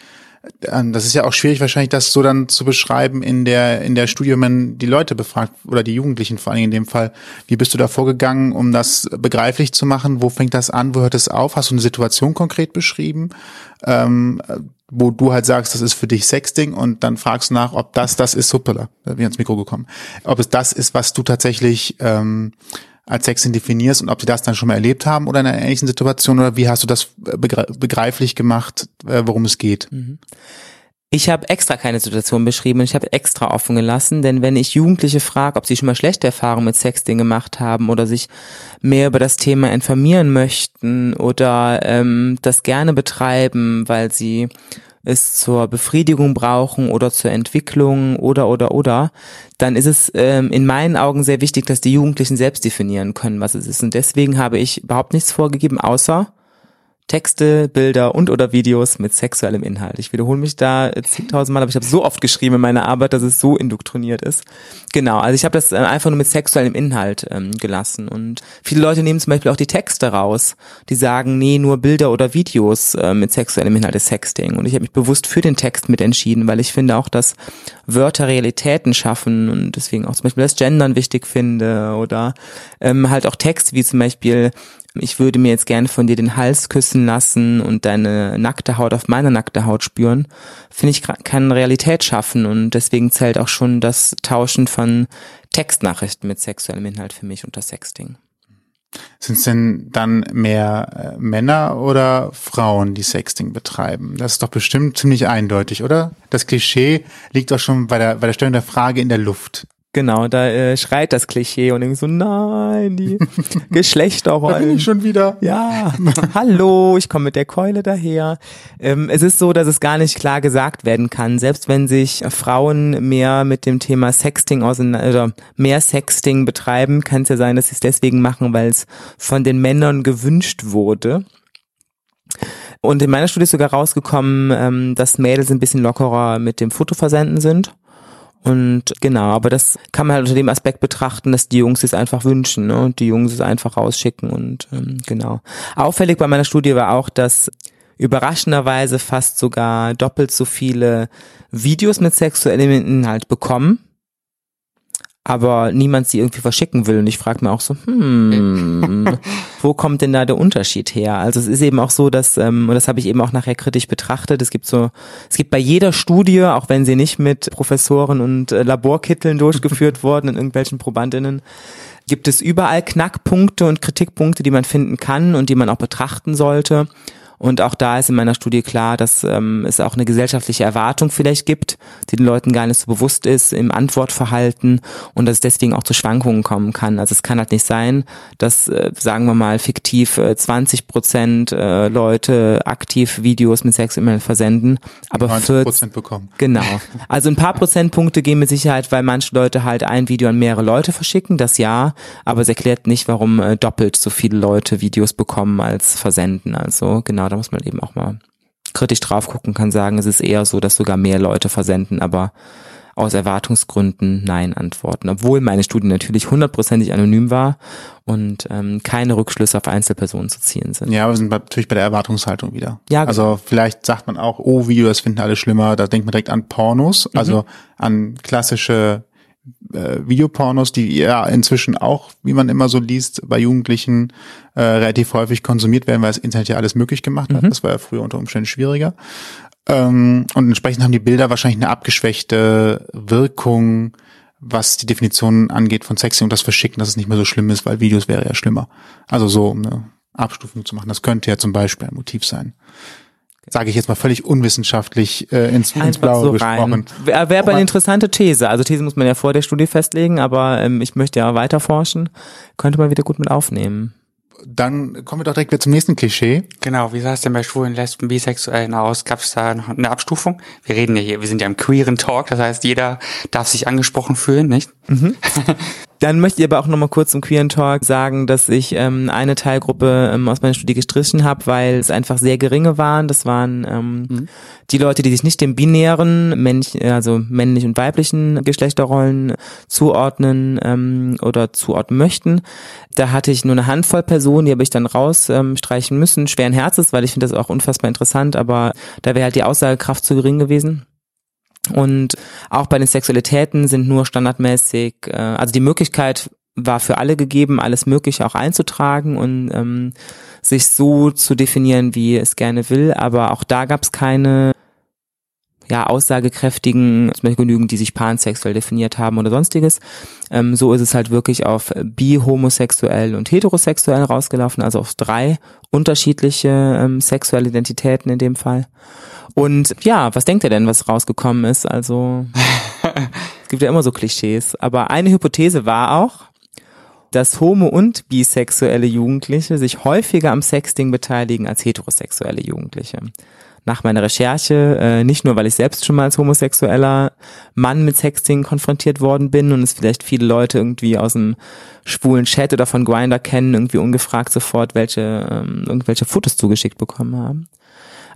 Ähm, das ist ja auch schwierig wahrscheinlich, das so dann zu beschreiben in der in der Studie, wenn man die Leute befragt oder die Jugendlichen vor allem in dem Fall. Wie bist du da vorgegangen, um das begreiflich zu machen? Wo fängt das an? Wo hört es auf? Hast du eine Situation konkret beschrieben? Ähm, wo du halt sagst, das ist für dich Sexting und dann fragst du nach, ob das das ist, hoppala, da bin ich ans Mikro gekommen, ob es das ist, was du tatsächlich ähm, als Sexting definierst und ob sie das dann schon mal erlebt haben oder in einer ähnlichen Situation oder wie hast du das begreiflich gemacht, äh, worum es geht? Mhm. Ich habe extra keine Situation beschrieben ich habe extra offen gelassen, denn wenn ich Jugendliche frage, ob sie schon mal schlechte Erfahrungen mit Sexting gemacht haben oder sich mehr über das Thema informieren möchten oder ähm, das gerne betreiben, weil sie es zur Befriedigung brauchen oder zur Entwicklung oder oder oder, dann ist es ähm, in meinen Augen sehr wichtig, dass die Jugendlichen selbst definieren können, was es ist. Und deswegen habe ich überhaupt nichts vorgegeben, außer Texte, Bilder und oder Videos mit sexuellem Inhalt. Ich wiederhole mich da zigtausendmal, aber ich habe so oft geschrieben in meiner Arbeit, dass es so indoktriniert ist. Genau, also ich habe das äh, einfach nur mit sexuellem Inhalt ähm, gelassen. Und viele Leute nehmen zum Beispiel auch die Texte raus, die sagen, nee, nur Bilder oder Videos äh, mit sexuellem Inhalt ist Sexting. Und ich habe mich bewusst für den Text mit entschieden, weil ich finde auch, dass Wörter Realitäten schaffen und deswegen auch zum Beispiel das Gendern wichtig finde oder ähm, halt auch Text wie zum Beispiel ich würde mir jetzt gerne von dir den Hals küssen lassen und deine nackte Haut auf meiner nackte Haut spüren, finde ich, kann Realität schaffen und deswegen zählt auch schon das Tauschen von Textnachrichten mit sexuellem Inhalt für mich unter Sexting. Sind es denn dann mehr äh, Männer oder Frauen, die Sexting betreiben? Das ist doch bestimmt ziemlich eindeutig, oder? Das Klischee liegt doch schon bei der, bei der Stellung der Frage in der Luft. Genau, da äh, schreit das Klischee und irgendwie so, nein, die Geschlechterrollen. da bin ich schon wieder. Ja, hallo, ich komme mit der Keule daher. Ähm, es ist so, dass es gar nicht klar gesagt werden kann, selbst wenn sich Frauen mehr mit dem Thema Sexting auseinander, oder mehr Sexting betreiben, kann es ja sein, dass sie es deswegen machen, weil es von den Männern gewünscht wurde. Und in meiner Studie ist sogar rausgekommen, ähm, dass Mädels ein bisschen lockerer mit dem Fotoversenden sind Und genau, aber das kann man halt unter dem Aspekt betrachten, dass die Jungs es einfach wünschen ne? und die Jungs es einfach rausschicken und ähm, genau. Auffällig bei meiner Studie war auch, dass überraschenderweise fast sogar doppelt so viele Videos mit sexuellem Inhalt bekommen aber niemand sie irgendwie verschicken will. Und ich frage mir auch so, hm, wo kommt denn da der Unterschied her? Also es ist eben auch so, dass, ähm, und das habe ich eben auch nachher kritisch betrachtet, es gibt so, es gibt bei jeder Studie, auch wenn sie nicht mit Professoren und äh, Laborkitteln durchgeführt wurden in irgendwelchen Probandinnen, gibt es überall Knackpunkte und Kritikpunkte, die man finden kann und die man auch betrachten sollte. Und auch da ist in meiner Studie klar, dass ähm, es auch eine gesellschaftliche Erwartung vielleicht gibt, die den Leuten gar nicht so bewusst ist im Antwortverhalten und dass es deswegen auch zu Schwankungen kommen kann. Also es kann halt nicht sein, dass, äh, sagen wir mal, fiktiv äh, 20 Prozent äh, Leute aktiv Videos mit Sex-E-Mail versenden, aber 90 Prozent bekommen. Genau. Also ein paar Prozentpunkte gehen mit Sicherheit, weil manche Leute halt ein Video an mehrere Leute verschicken, das ja, aber es erklärt nicht, warum äh, doppelt so viele Leute Videos bekommen als versenden. Also genau, da muss man eben auch mal kritisch drauf gucken, kann sagen, es ist eher so, dass sogar mehr Leute versenden, aber aus Erwartungsgründen Nein antworten. Obwohl meine Studie natürlich hundertprozentig anonym war und ähm, keine Rückschlüsse auf Einzelpersonen zu ziehen sind. Ja, wir sind natürlich bei der Erwartungshaltung wieder. Ja, also vielleicht sagt man auch, oh, Videos finden alle schlimmer, da denkt man direkt an Pornos, also Mhm. an klassische äh, Videopornos, die ja inzwischen auch, wie man immer so liest, bei Jugendlichen äh, relativ häufig konsumiert werden, weil das Internet ja alles möglich gemacht hat. Das war ja früher unter Umständen schwieriger. Ähm, und entsprechend haben die Bilder wahrscheinlich eine abgeschwächte Wirkung, was die Definition angeht von Sexing und das Verschicken, dass es nicht mehr so schlimm ist, weil Videos wäre ja schlimmer. Also so, um eine Abstufung zu machen. Das könnte ja zum Beispiel ein Motiv sein. Sage ich jetzt mal völlig unwissenschaftlich äh, ins, ins Blaue so gesprochen. rein. Wäre wär aber Aber- eine interessante These. Also These muss man ja vor der Studie festlegen, aber ähm, ich möchte ja weiter forschen. Könnte man wieder gut mit aufnehmen. Dann kommen wir doch direkt wieder zum nächsten Klischee. Genau, wie sah es denn bei Schwulen, Lesben, Bisexuellen aus? Gab es da noch eine Abstufung? Wir reden ja hier, wir sind ja im queeren Talk, das heißt, jeder darf sich angesprochen fühlen, nicht? Dann möchte ich aber auch nochmal kurz im Queeren Talk sagen, dass ich ähm, eine Teilgruppe ähm, aus meiner Studie gestrichen habe, weil es einfach sehr geringe waren. Das waren ähm, die Leute, die sich nicht dem binären, männlich, also männlich und weiblichen Geschlechterrollen zuordnen ähm, oder zuordnen möchten. Da hatte ich nur eine Handvoll Personen, die habe ich dann raus ähm, streichen müssen, schweren Herzens, weil ich finde das auch unfassbar interessant, aber da wäre halt die Aussagekraft zu gering gewesen. Und auch bei den Sexualitäten sind nur standardmäßig, äh, also die Möglichkeit war für alle gegeben, alles Mögliche auch einzutragen und ähm, sich so zu definieren, wie es gerne will. Aber auch da gab es keine ja, aussagekräftigen, zum Beispiel genügend, die sich pansexuell definiert haben oder sonstiges. Ähm, so ist es halt wirklich auf bi, homosexuell und heterosexuell rausgelaufen, also auf drei unterschiedliche ähm, sexuelle Identitäten in dem Fall. Und ja, was denkt ihr denn, was rausgekommen ist? Also es gibt ja immer so Klischees, aber eine Hypothese war auch, dass homo- und bisexuelle Jugendliche sich häufiger am Sexting beteiligen als heterosexuelle Jugendliche. Nach meiner Recherche, äh, nicht nur, weil ich selbst schon mal als homosexueller Mann mit Sexting konfrontiert worden bin und es vielleicht viele Leute irgendwie aus dem schwulen Chat oder von Grindr kennen, irgendwie ungefragt sofort welche ähm, irgendwelche Fotos zugeschickt bekommen haben.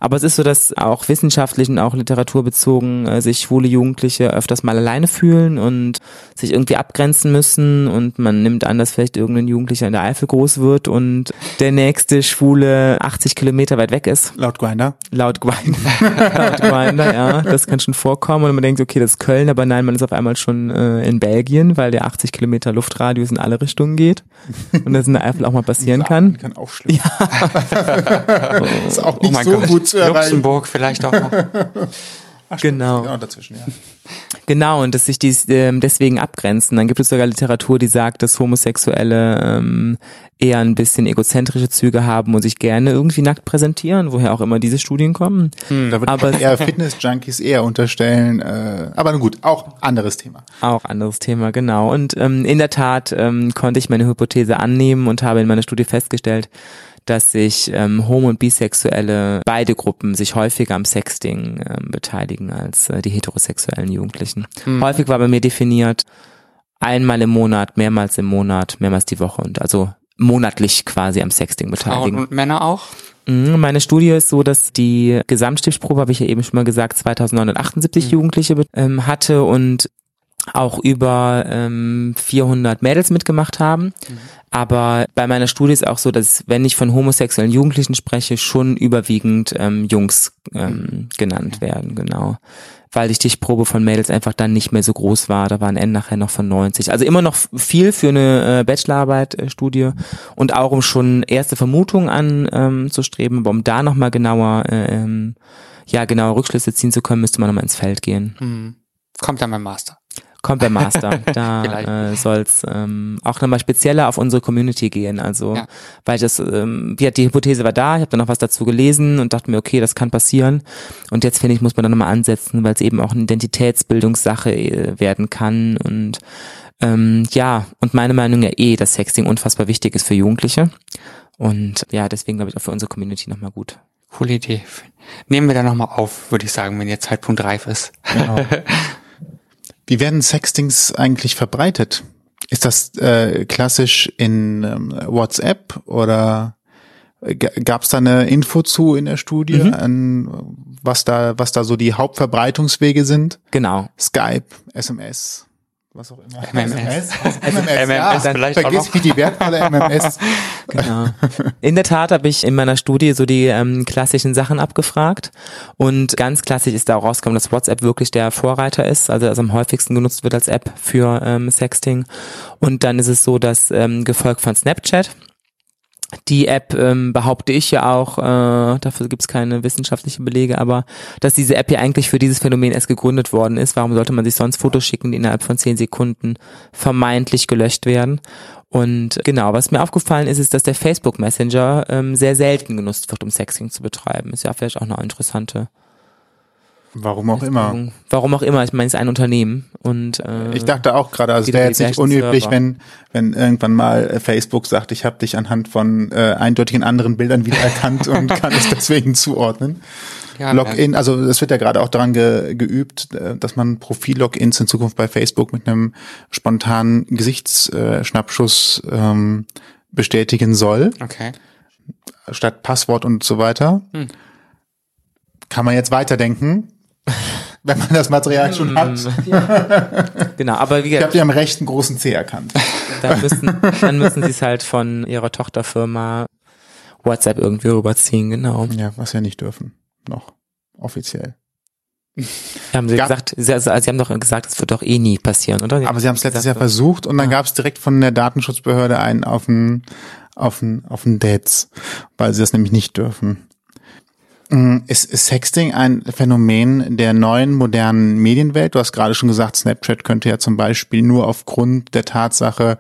Aber es ist so, dass auch wissenschaftlich und auch literaturbezogen äh, sich schwule Jugendliche öfters mal alleine fühlen und sich irgendwie abgrenzen müssen und man nimmt an, dass vielleicht irgendein Jugendlicher in der Eifel groß wird und der nächste Schwule 80 Kilometer weit weg ist. Laut Grinder. Laut Grindr. Laut Grindr, ja. Das kann schon vorkommen und man denkt, okay, das ist Köln, aber nein, man ist auf einmal schon äh, in Belgien, weil der 80 Kilometer Luftradius in alle Richtungen geht und das in der Eifel auch mal passieren kann. Kann auch schlimm. Ja. ist auch nicht oh so Gott, gut zu erreichen. Luxemburg vielleicht auch noch. Genau. Ja, dazwischen, ja. Genau, und dass sich dies ähm, deswegen abgrenzen. Dann gibt es sogar Literatur, die sagt, dass Homosexuelle ähm, eher ein bisschen egozentrische Züge haben und sich gerne irgendwie nackt präsentieren, woher auch immer diese Studien kommen. Da würde Aber- aber eher Fitness-Junkies eher unterstellen. Äh, aber nun gut, auch anderes Thema. Auch anderes Thema, genau. Und ähm, in der Tat ähm, konnte ich meine Hypothese annehmen und habe in meiner Studie festgestellt, dass sich ähm, Homo- und Bisexuelle, beide Gruppen, sich häufiger am Sexting ähm, beteiligen als äh, die heterosexuellen Jugendlichen. Häufig war bei mir definiert, einmal im Monat, mehrmals im Monat, mehrmals die Woche und also monatlich quasi am Sexting Frauen beteiligen. und Männer auch? Mhm, Meine Studie ist so, dass die Gesamtstichprobe, habe ich ja eben schon mal gesagt, 2978 Jugendliche be- ähm, hatte und auch über ähm, 400 Mädels mitgemacht haben. Mhm. Aber bei meiner Studie ist auch so, dass wenn ich von homosexuellen Jugendlichen spreche, schon überwiegend ähm, Jungs ähm, genannt werden, genau. Weil die Stichprobe von Mädels einfach dann nicht mehr so groß war. Da waren N nachher noch von 90. Also immer noch viel für eine äh, Bachelorarbeit, äh, Studie und auch um schon erste Vermutungen an ähm, zu streben, aber um da nochmal genauer, äh, ähm, ja, genauer Rückschlüsse ziehen zu können, müsste man nochmal ins Feld gehen. Mhm. Kommt dann beim Master kommt der Master. Da äh, soll es ähm, auch nochmal spezieller auf unsere Community gehen. Also, ja. weil das, ähm, hat die Hypothese war da, ich habe dann noch was dazu gelesen und dachte mir, okay, das kann passieren. Und jetzt finde ich, muss man da nochmal ansetzen, weil es eben auch eine Identitätsbildungssache äh, werden kann. Und ähm, ja, und meine Meinung ja eh, dass Sexting unfassbar wichtig ist für Jugendliche. Und ja, deswegen glaube ich auch für unsere Community nochmal gut. Coole Idee. Nehmen wir da nochmal auf, würde ich sagen, wenn der Zeitpunkt reif ist. Genau. Wie werden Sextings eigentlich verbreitet? Ist das äh, klassisch in ähm, WhatsApp oder gab es da eine Info zu in der Studie, mhm. an was da, was da so die Hauptverbreitungswege sind? Genau. Skype, SMS was auch immer. MMS. MMS, MMS ja, vielleicht vergiss wie die wertvolle MMS. Genau. In der Tat habe ich in meiner Studie so die ähm, klassischen Sachen abgefragt und ganz klassisch ist da auch rausgekommen, dass WhatsApp wirklich der Vorreiter ist, also, also am häufigsten genutzt wird als App für ähm, Sexting. Und dann ist es so, dass ähm, gefolgt von Snapchat die App ähm, behaupte ich ja auch, äh, dafür gibt es keine wissenschaftlichen Belege, aber dass diese App ja eigentlich für dieses Phänomen erst gegründet worden ist. Warum sollte man sich sonst Fotos schicken, die innerhalb von zehn Sekunden vermeintlich gelöscht werden? Und genau, was mir aufgefallen ist, ist, dass der Facebook Messenger ähm, sehr selten genutzt wird, um Sexting zu betreiben. Ist ja vielleicht auch eine interessante Warum auch immer. Warum auch immer. Ich meine, es ist ein Unternehmen und äh, ich dachte auch gerade, also es wäre jetzt nicht unüblich, wenn wenn irgendwann mal äh, Facebook sagt, ich habe dich anhand von äh, eindeutigen anderen Bildern wiedererkannt und kann es deswegen zuordnen. Ja, Login, also es wird ja gerade auch daran ge, geübt, äh, dass man Profil-Logins in Zukunft bei Facebook mit einem spontanen Gesichtsschnappschuss ähm, bestätigen soll. Okay. Statt Passwort und so weiter. Hm. Kann man jetzt weiterdenken? wenn man das Material schon hat. genau, aber wie gesagt, ich habe die am rechten großen C erkannt. Dann müssen, dann müssen sie es halt von ihrer Tochterfirma WhatsApp irgendwie rüberziehen, genau. Ja, was ja nicht dürfen. Noch. Offiziell. Haben sie gesagt, sie, also, sie haben doch gesagt, es wird doch eh nie passieren, oder? aber sie haben es letztes Jahr versucht und dann ja. gab es direkt von der Datenschutzbehörde einen auf den auf den auf den Dates, weil sie das nämlich nicht dürfen. Mm, ist, Sexting ein Phänomen der neuen modernen Medienwelt? Du hast gerade schon gesagt, Snapchat könnte ja zum Beispiel nur aufgrund der Tatsache,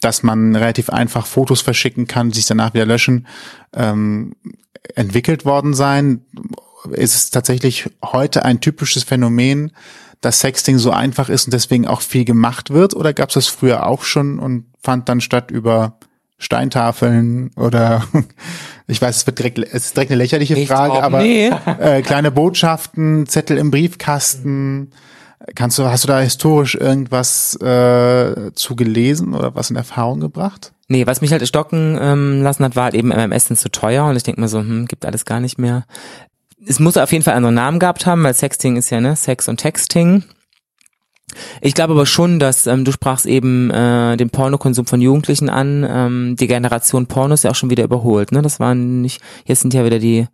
dass man relativ einfach Fotos verschicken kann, sich danach wieder löschen, ähm, entwickelt worden sein. Ist es tatsächlich heute ein typisches Phänomen, dass Sexting so einfach ist und deswegen auch viel gemacht wird? Oder gab es das früher auch schon und fand dann statt über Steintafeln oder ich weiß, es wird direkt, es ist direkt eine lächerliche Echt Frage, aber nee. äh, kleine Botschaften, Zettel im Briefkasten. Kannst du, hast du da historisch irgendwas äh, zu gelesen oder was in Erfahrung gebracht? Nee, was mich halt stocken ähm, lassen hat, war halt eben MMS sind zu teuer und ich denke mir so, hm, gibt alles gar nicht mehr. Es muss auf jeden Fall einen Namen gehabt haben, weil Sexting ist ja, ne, Sex und Texting. Ich glaube aber schon, dass ähm, du sprachst eben äh, den Pornokonsum von Jugendlichen an. Ähm, die Generation Porno ist ja auch schon wieder überholt. Ne, das waren nicht. Jetzt sind ja wieder die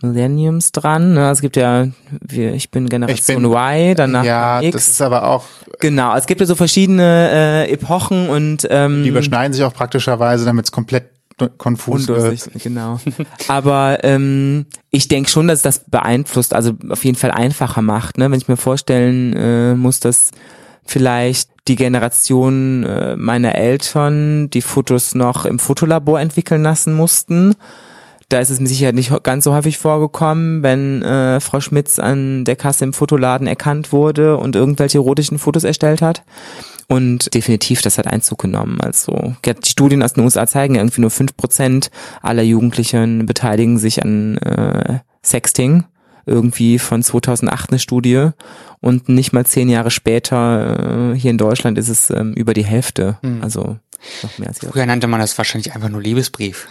Millenniums dran. Ne? Es gibt ja, wir, ich bin Generation ich bin, Y, danach ja, X. das ist aber auch genau. Es gibt ja so verschiedene äh, Epochen und ähm, die überschneiden sich auch praktischerweise, damit es komplett konfus wird. Genau. Aber ähm, ich denke schon, dass das beeinflusst, also auf jeden Fall einfacher macht. Ne? Wenn ich mir vorstellen äh, muss, dass vielleicht die Generation äh, meiner Eltern die Fotos noch im Fotolabor entwickeln lassen mussten. Da ist es mir sicher nicht ganz so häufig vorgekommen, wenn äh, Frau Schmitz an der Kasse im Fotoladen erkannt wurde und irgendwelche erotischen Fotos erstellt hat. Und definitiv, das hat Einzug genommen. Also die Studien aus den USA zeigen, irgendwie nur fünf Prozent aller Jugendlichen beteiligen sich an äh, Sexting irgendwie von 2008 eine Studie und nicht mal zehn Jahre später äh, hier in Deutschland ist es ähm, über die Hälfte. Mhm. Also noch mehr als jetzt. Früher nannte man das wahrscheinlich einfach nur Liebesbrief.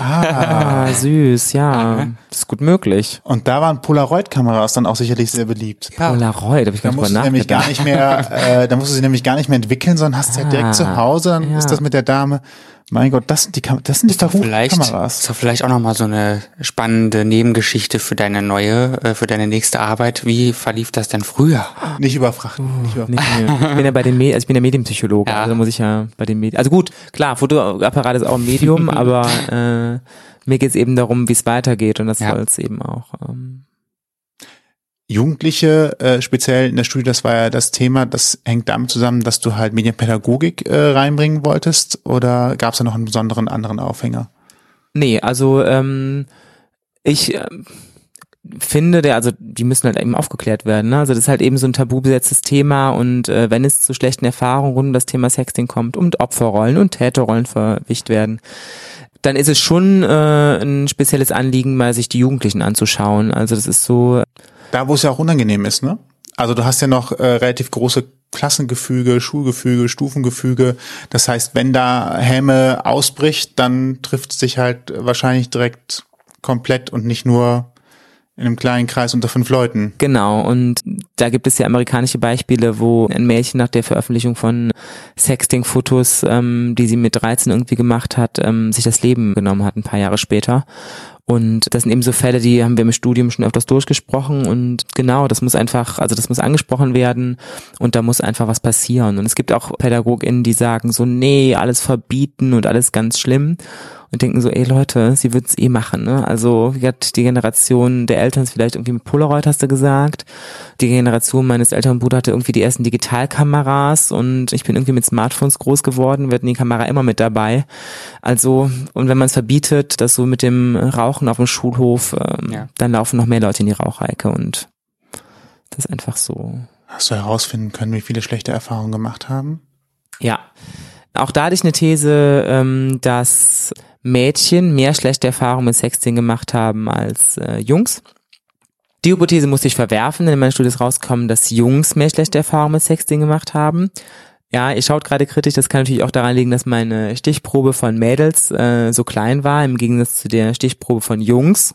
Ah, süß, ja. Das ist gut möglich. Und da waren Polaroid-Kameras dann auch sicherlich sehr beliebt. Ja. Polaroid, habe ich Da gar nicht du nämlich gar nicht mehr, äh, da musst du sie nämlich gar nicht mehr entwickeln, sondern hast sie ja direkt Ah, zu Hause, dann ja. ist das mit der Dame. Mein Gott, das sind die, Kam das sind die Vielleicht Kameras. ist doch vielleicht auch nochmal so eine spannende Nebengeschichte für deine neue, äh, für deine nächste Arbeit. Wie verlief das denn früher? Nicht überfrachten. nicht überfrachten. Nicht mehr. Ich bin ja bei den Med also ich bin ja Medienpsychologe, Ja. also muss ich ja bei den Medien. Also gut, klar, Fotoapparat ist auch ein Medium, aber äh, mir geht's eben darum, wie es weitergeht und das Ja. soll es eben auch. Ähm, Jugendliche, äh, speziell in der Studie, das war ja das Thema, das hängt damit zusammen, dass du halt Medienpädagogik äh, reinbringen wolltest oder gab es da noch einen besonderen anderen Aufhänger? nee, also ähm, ich ähm, finde, der, also die müssen halt eben aufgeklärt werden. Ne? Also das ist halt eben so ein tabu besetztes Thema und äh, wenn es zu schlechten Erfahrungen rund um das Thema Sexting kommt und Opferrollen und Täterrollen verwischt werden, dann ist es schon äh, ein spezielles Anliegen, mal sich die Jugendlichen anzuschauen. Also das ist so, Da, wo es ja auch unangenehm ist, ne? Also du hast ja noch äh, relativ große Klassengefüge, Schulgefüge, Stufengefüge. Das heißt, wenn da Häme ausbricht, dann trifft es sich halt wahrscheinlich direkt komplett und nicht nur in einem kleinen Kreis unter fünf Leuten. Genau, und da gibt es ja amerikanische Beispiele, wo ein Mädchen nach der Veröffentlichung von Sexting-Fotos, ähm, die sie mit 13 irgendwie gemacht hat, ähm, sich das Leben genommen hat, ein paar Jahre später. Und das sind eben so Fälle, die haben wir im Studium schon öfters durchgesprochen. Und genau, das muss einfach, also das muss angesprochen werden. Und da muss einfach was passieren. Und es gibt auch PädagogInnen, die sagen so, nee, alles verbieten und alles ganz schlimm und denken so, ey Leute, sie wird's eh machen. Ne? Also wie gesagt, die Generation der Eltern ist vielleicht irgendwie mit Polaroid, hast du gesagt. Die Generation meines älteren Bruders hatte irgendwie die ersten Digitalkameras und ich bin irgendwie mit Smartphones groß geworden, wird die Kamera immer mit dabei. Also, und wenn man es verbietet, das so mit dem Rauchen auf dem Schulhof, ähm, Ja. dann laufen noch mehr Leute in die Rauchecke und das ist einfach so. Hast du herausfinden können, wie viele schlechte Erfahrungen gemacht haben? Ja. Auch da hatte ich eine These, ähm, dass Mädchen mehr schlechte Erfahrungen mit Sexting gemacht haben als äh, Jungs. Die Hypothese musste ich verwerfen, denn in meiner Studie ist rausgekommen, dass Jungs mehr schlechte Erfahrungen mit Sexting gemacht haben. Ja, ihr schaut gerade kritisch, das kann natürlich auch daran liegen, dass meine Stichprobe von Mädels äh, so klein war, im Gegensatz zu der Stichprobe von Jungs.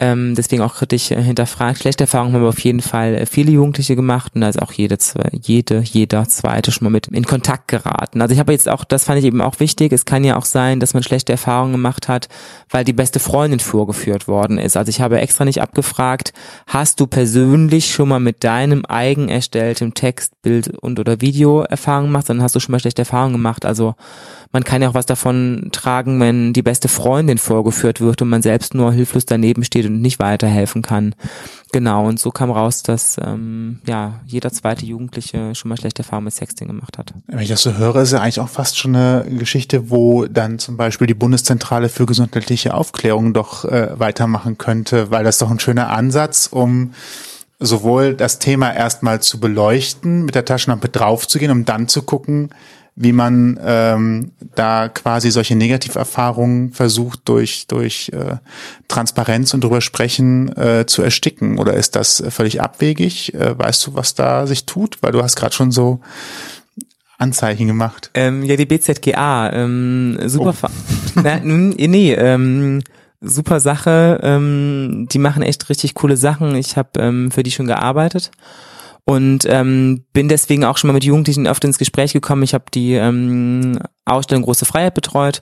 Ähm, deswegen auch kritisch äh, hinterfragt. Schlechte Erfahrungen haben aber auf jeden Fall äh, viele Jugendliche gemacht und da ist auch jede, jede, jeder zweite schon mal mit in Kontakt geraten. Also ich habe jetzt auch, das fand ich eben auch wichtig, es kann ja auch sein, dass man schlechte Erfahrungen gemacht hat, weil die beste Freundin vorgeführt worden ist. Also ich habe extra nicht abgefragt, hast du persönlich schon mal mit deinem eigen erstellten Text, Bild und oder Video Erfahrungen gemacht, sondern hast du schon mal schlechte Erfahrungen gemacht. Also man kann ja auch was davon tragen, wenn die beste Freundin vorgeführt wird und man selbst nur hilflos daneben steht und nicht weiterhelfen kann. Genau, und so kam raus, dass ähm, ja jeder zweite Jugendliche schon mal schlechte Erfahrungen mit Sexting gemacht hat. Wenn ich das so höre, ist ja eigentlich auch fast schon eine Geschichte, wo dann zum Beispiel die Bundeszentrale für gesundheitliche Aufklärung doch äh, weitermachen könnte, weil das doch ein schöner Ansatz, um sowohl das Thema erstmal zu beleuchten, mit der Taschenlampe draufzugehen, um dann zu gucken, wie man ähm, da quasi solche Negativerfahrungen versucht durch durch äh, Transparenz und drüber sprechen äh, zu ersticken oder ist das völlig abwegig? Äh, weißt du, was da sich tut? Weil du hast gerade schon so Anzeichen gemacht. Ähm, ja, die BZGA, ähm, super, Oh. Na, nee, ähm, super Sache, ähm, die machen echt richtig coole Sachen. Ich habe ähm, für die schon gearbeitet und ähm, bin deswegen auch schon mal mit Jugendlichen oft ins Gespräch gekommen. Ich habe die ähm, Ausstellung Große Freiheit betreut.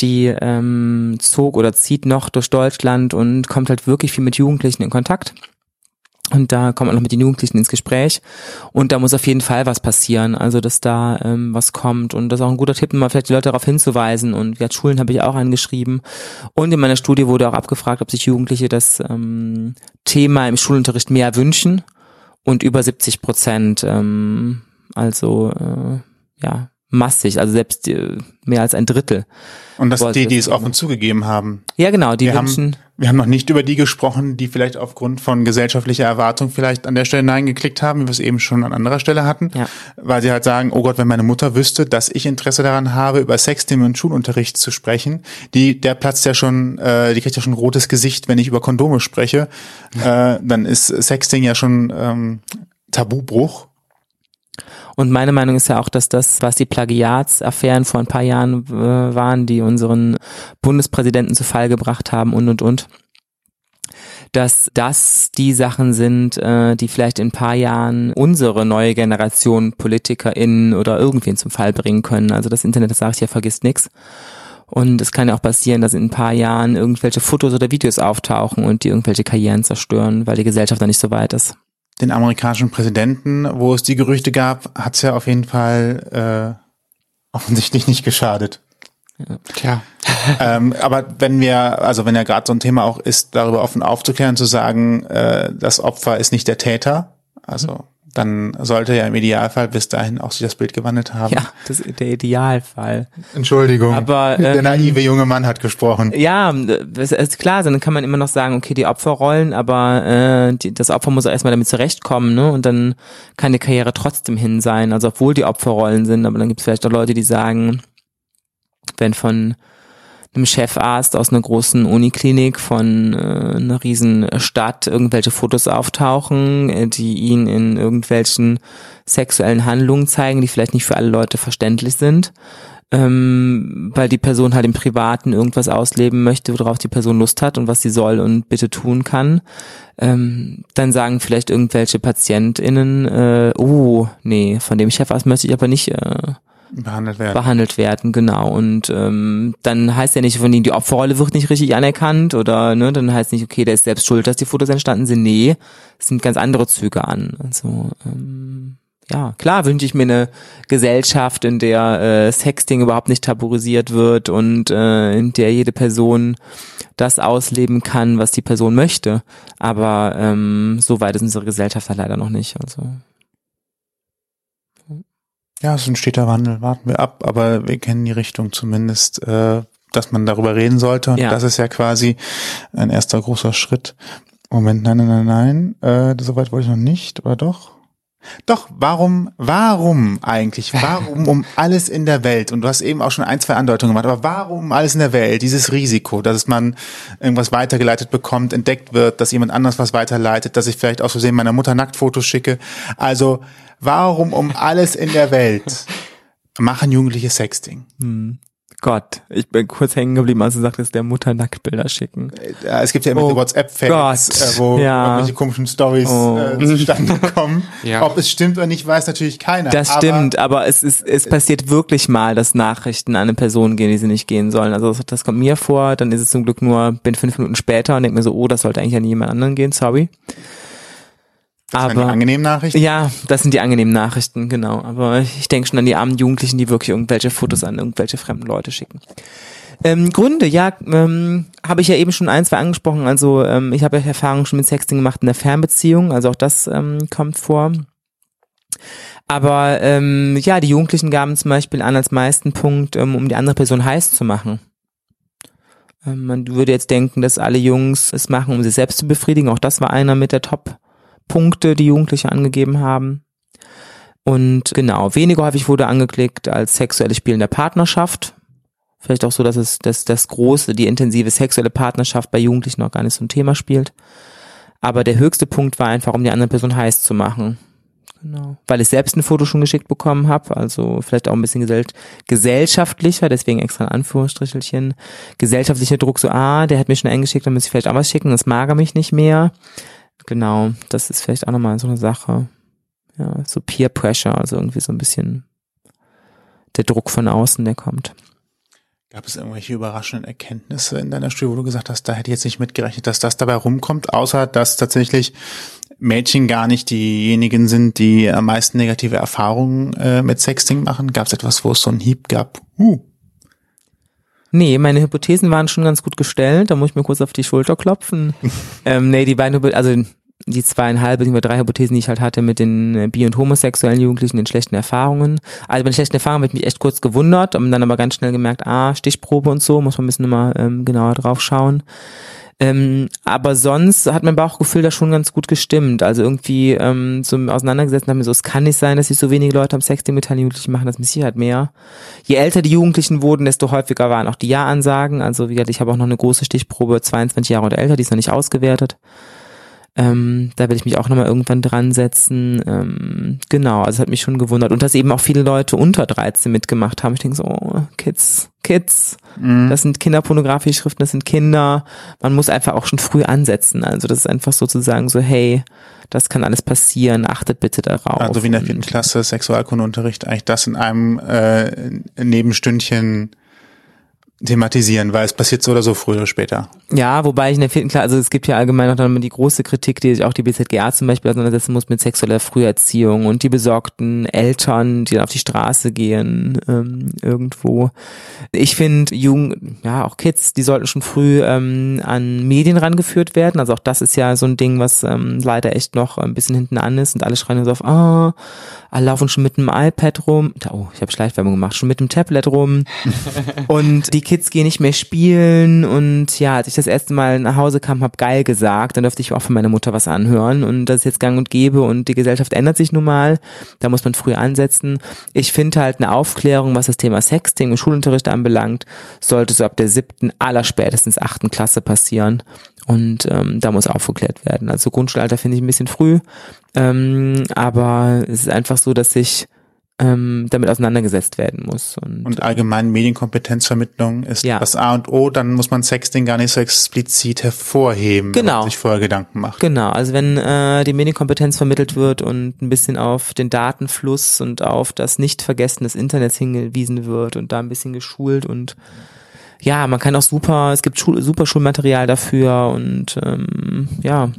Die ähm, zog oder zieht noch durch Deutschland und kommt halt wirklich viel mit Jugendlichen in Kontakt. Und da kommt man noch mit den Jugendlichen ins Gespräch. Und da muss auf jeden Fall was passieren. Also, dass da ähm, was kommt. Und das ist auch ein guter Tipp, mal vielleicht die Leute darauf hinzuweisen. Und ja, Schulen habe ich auch angeschrieben. Und in meiner Studie wurde auch abgefragt, ob sich Jugendliche das ähm, Thema im Schulunterricht mehr wünschen. Und über 70 Prozent, ähm, also äh, ja, massig, also selbst äh, mehr als ein Drittel. Und das Boah, die, die es offen zugegeben haben. Ja, genau, die Wir wünschen. haben, wir haben noch nicht über die gesprochen, die vielleicht aufgrund von gesellschaftlicher Erwartung vielleicht an der Stelle Nein geklickt haben, wie wir es eben schon an anderer Stelle hatten. Ja. Weil sie halt sagen, oh Gott, wenn meine Mutter wüsste, dass ich Interesse daran habe, über Sexthemen und Schulunterricht zu sprechen, die, der platzt ja schon, äh, die kriegt ja schon ein rotes Gesicht, wenn ich über Kondome spreche, äh, dann ist Sexting ja schon ähm, Tabubruch. Und meine Meinung ist ja auch, dass das, was die Plagiatsaffären vor ein paar Jahren äh, waren, die unseren Bundespräsidenten zu Fall gebracht haben und und und, dass das die Sachen sind, äh, die vielleicht in ein paar Jahren unsere neue Generation PolitikerInnen oder irgendwen zum Fall bringen können. Also das Internet, das sage ich ja, vergisst nix. Und es kann ja auch passieren, dass in ein paar Jahren irgendwelche Fotos oder Videos auftauchen und die irgendwelche Karrieren zerstören, weil die Gesellschaft da nicht so weit ist. Den amerikanischen Präsidenten, wo es die Gerüchte gab, hat's ja auf jeden Fall äh, offensichtlich nicht geschadet. Tja. ähm, aber wenn wir, also wenn ja gerade so ein Thema auch ist, darüber offen aufzuklären, zu sagen, äh, das Opfer ist nicht der Täter, also dann sollte ja im Idealfall bis dahin auch sich das Bild gewandelt haben. Ja, das ist der Idealfall. Entschuldigung. Aber, der ähm, naive junge Mann hat gesprochen. Ja, das ist klar, dann kann man immer noch sagen, okay, die Opferrollen, aber äh, die, das Opfer muss auch erstmal damit zurechtkommen, ne? Und dann kann die Karriere trotzdem hin sein, also obwohl die Opferrollen sind, aber dann gibt es vielleicht auch Leute, die sagen, wenn von einem Chefarzt aus einer großen Uniklinik von äh, einer riesen Stadt irgendwelche Fotos auftauchen, äh, die ihn in irgendwelchen sexuellen Handlungen zeigen, die vielleicht nicht für alle Leute verständlich sind, ähm, weil die Person halt im Privaten irgendwas ausleben möchte, worauf die Person Lust hat und was sie soll und bitte tun kann, ähm, dann sagen vielleicht irgendwelche PatientInnen, äh, oh, nee, von dem Chefarzt möchte ich aber nicht äh, behandelt werden. behandelt werden, genau. Und ähm, dann heißt ja nicht von ihnen, die Opferrolle wird nicht richtig anerkannt oder ne, dann heißt nicht, okay, der ist selbst schuld, dass die Fotos entstanden sind. Nee, es sind ganz andere Züge an. Also ähm, ja, klar wünsche ich mir eine Gesellschaft, in der äh, Sexting überhaupt nicht tabuisiert wird und äh, in der jede Person das ausleben kann, was die Person möchte. Aber ähm, so weit ist unsere Gesellschaft halt leider noch nicht. Also Ja, es ist ein steter Wandel, warten wir ab, aber wir kennen die Richtung zumindest, äh, dass man darüber reden sollte. Und Ja. das ist ja quasi ein erster großer Schritt. Moment, nein, nein, nein, nein, äh, soweit wollte ich noch nicht, oder doch? Doch, warum, warum eigentlich? Warum um alles in der Welt? Und du hast eben auch schon ein, zwei Andeutungen gemacht, aber warum um alles in der Welt? Dieses Risiko, dass man irgendwas weitergeleitet bekommt, entdeckt wird, dass jemand anders was weiterleitet, dass ich vielleicht aus Versehen meiner Mutter Nacktfotos schicke. Also, warum um alles in der Welt machen Jugendliche Sexting? Gott, ich bin kurz hängen geblieben, als du sagtest, der Mutter Nacktbilder schicken. Ja, Es gibt ja immer Oh die WhatsApp-Fans, Gott, äh, wo ja. irgendwelche komischen Stories Oh. äh, zustande kommen. Ja. Ob es stimmt oder nicht, weiß natürlich keiner. Das aber stimmt, aber es ist, es passiert wirklich mal, dass Nachrichten an eine Person gehen, die sie nicht gehen sollen. Also das, das kommt mir vor, dann ist es zum Glück nur, bin fünf Minuten später und denke mir so, oh, das sollte eigentlich an jemand anderen gehen, sorry. Das sind die Aber angenehmen Nachrichten. ja, das sind die angenehmen Nachrichten, genau. Aber ich denke schon an die armen Jugendlichen, die wirklich irgendwelche Fotos an irgendwelche fremden Leute schicken. Ähm, Gründe, ja, ähm, habe ich ja eben schon ein, zwei angesprochen. Also ähm, ich habe ja Erfahrungen schon mit Sexting gemacht in der Fernbeziehung, also auch das ähm, kommt vor. Aber ähm, ja, die Jugendlichen gaben zum Beispiel an als meisten Punkt, ähm, um die andere Person heiß zu machen. Ähm, man würde jetzt denken, dass alle Jungs es machen, um sich selbst zu befriedigen. Auch das war einer mit der Top-Punkte, die Jugendliche angegeben haben. Und genau, weniger häufig wurde angeklickt als sexuelle Spiel in der Partnerschaft. Vielleicht auch so, dass es dass das große, die intensive sexuelle Partnerschaft bei Jugendlichen noch gar nicht so ein Thema spielt. Aber der höchste Punkt war einfach, um die andere Person heiß zu machen. Genau. Weil ich selbst ein Foto schon geschickt bekommen habe, also vielleicht auch ein bisschen gesell gesellschaftlicher, deswegen extra ein Anführungsstrichelchen. Gesellschaftlicher Druck, so, ah, der hat mir schon eingeschickt, dann muss ich vielleicht auch was schicken, das mag er mich nicht mehr. Genau, das ist vielleicht auch nochmal so eine Sache. Ja, so Peer Pressure, also irgendwie so ein bisschen der Druck von außen, der kommt. Gab es irgendwelche überraschenden Erkenntnisse in deiner Studie, wo du gesagt hast, da hätte ich jetzt nicht mitgerechnet, dass das dabei rumkommt, außer dass tatsächlich Mädchen gar nicht diejenigen sind, die am meisten negative Erfahrungen äh, mit Sexting machen? Gab es etwas, wo es so einen Hieb gab? Uh, Nee, meine Hypothesen waren schon ganz gut gestellt, da muss ich mir kurz auf die Schulter klopfen. ähm, nee, die beiden, also die zweieinhalb bzw. drei Hypothesen, die ich halt hatte mit den äh, bi- und homosexuellen Jugendlichen, den schlechten Erfahrungen. Also bei den schlechten Erfahrungen habe ich mich echt kurz gewundert und dann aber ganz schnell gemerkt, ah, Stichprobe und so, muss man ein bisschen immer ähm, genauer drauf schauen. Ähm, aber sonst hat mein Bauchgefühl da schon ganz gut gestimmt. Also irgendwie ähm, so auseinandergesetzt und habe mir so, es kann nicht sein, dass sich so wenige Leute am Sexting mit Jugendlichen machen, das mit Sicherheit mehr. Je älter die Jugendlichen wurden, desto häufiger waren auch die Ja-Ansagen. Also wie gesagt, ich habe auch noch eine große Stichprobe, 22 Jahre oder älter, die ist noch nicht ausgewertet. Ähm, da werde ich mich auch nochmal irgendwann dran setzen. Ähm, genau, also hat mich schon gewundert. Und dass eben auch viele Leute unter 13 mitgemacht haben. Ich denke so, oh, Kids, Kids, Mhm. das sind kinderpornografische Schriften, das sind Kinder. Man muss einfach auch schon früh ansetzen. Also das ist einfach sozusagen so, hey, das kann alles passieren, achtet bitte darauf. Also wie in der vierten Klasse Sexualkundeunterricht eigentlich das in einem äh, Nebenstündchen thematisieren, weil es passiert so oder so früher oder später. Ja, wobei ich in der vierten Klasse, also es gibt ja allgemein auch dann immer die große Kritik, die sich auch die BZGA zum Beispiel auseinandersetzen muss mit sexueller Früherziehung und die besorgten Eltern, die dann auf die Straße gehen, ähm, irgendwo. Ich finde, Jugend, ja, auch Kids, die sollten schon früh ähm, an Medien rangeführt werden. Also auch das ist ja so ein Ding, was ähm, leider echt noch ein bisschen hinten an ist und alle schreien so auf, ah, alle laufen schon mit dem iPad rum. Oh, ich habe Schleichwerbung gemacht, schon mit dem Tablet rum. und die Kids gehen nicht mehr spielen und ja, als ich das erste Mal nach Hause kam, hab geil gesagt, dann durfte ich auch von meiner Mutter was anhören und das ist jetzt gang und gäbe und die Gesellschaft ändert sich nun mal, da muss man früh ansetzen. Ich finde halt eine Aufklärung, was das Thema Sexting und Schulunterricht anbelangt, sollte so ab der siebten, aller spätestens achten Klasse passieren und ähm, da muss aufgeklärt werden. Also Grundschulalter finde ich ein bisschen früh, ähm, aber es ist einfach so, dass ich ähm, damit auseinandergesetzt werden muss. Und, Und allgemein Medienkompetenzvermittlung ist Ja. das A und O, dann muss man Sexting gar nicht so explizit hervorheben, wenn Genau. man sich vorher Gedanken macht. Genau, also wenn äh, die Medienkompetenz vermittelt wird und ein bisschen auf den Datenfluss und auf das Nicht-Vergessen des Internets hingewiesen wird und da ein bisschen geschult und ja, man kann auch super, es gibt Schul super Schulmaterial dafür und ähm, ja,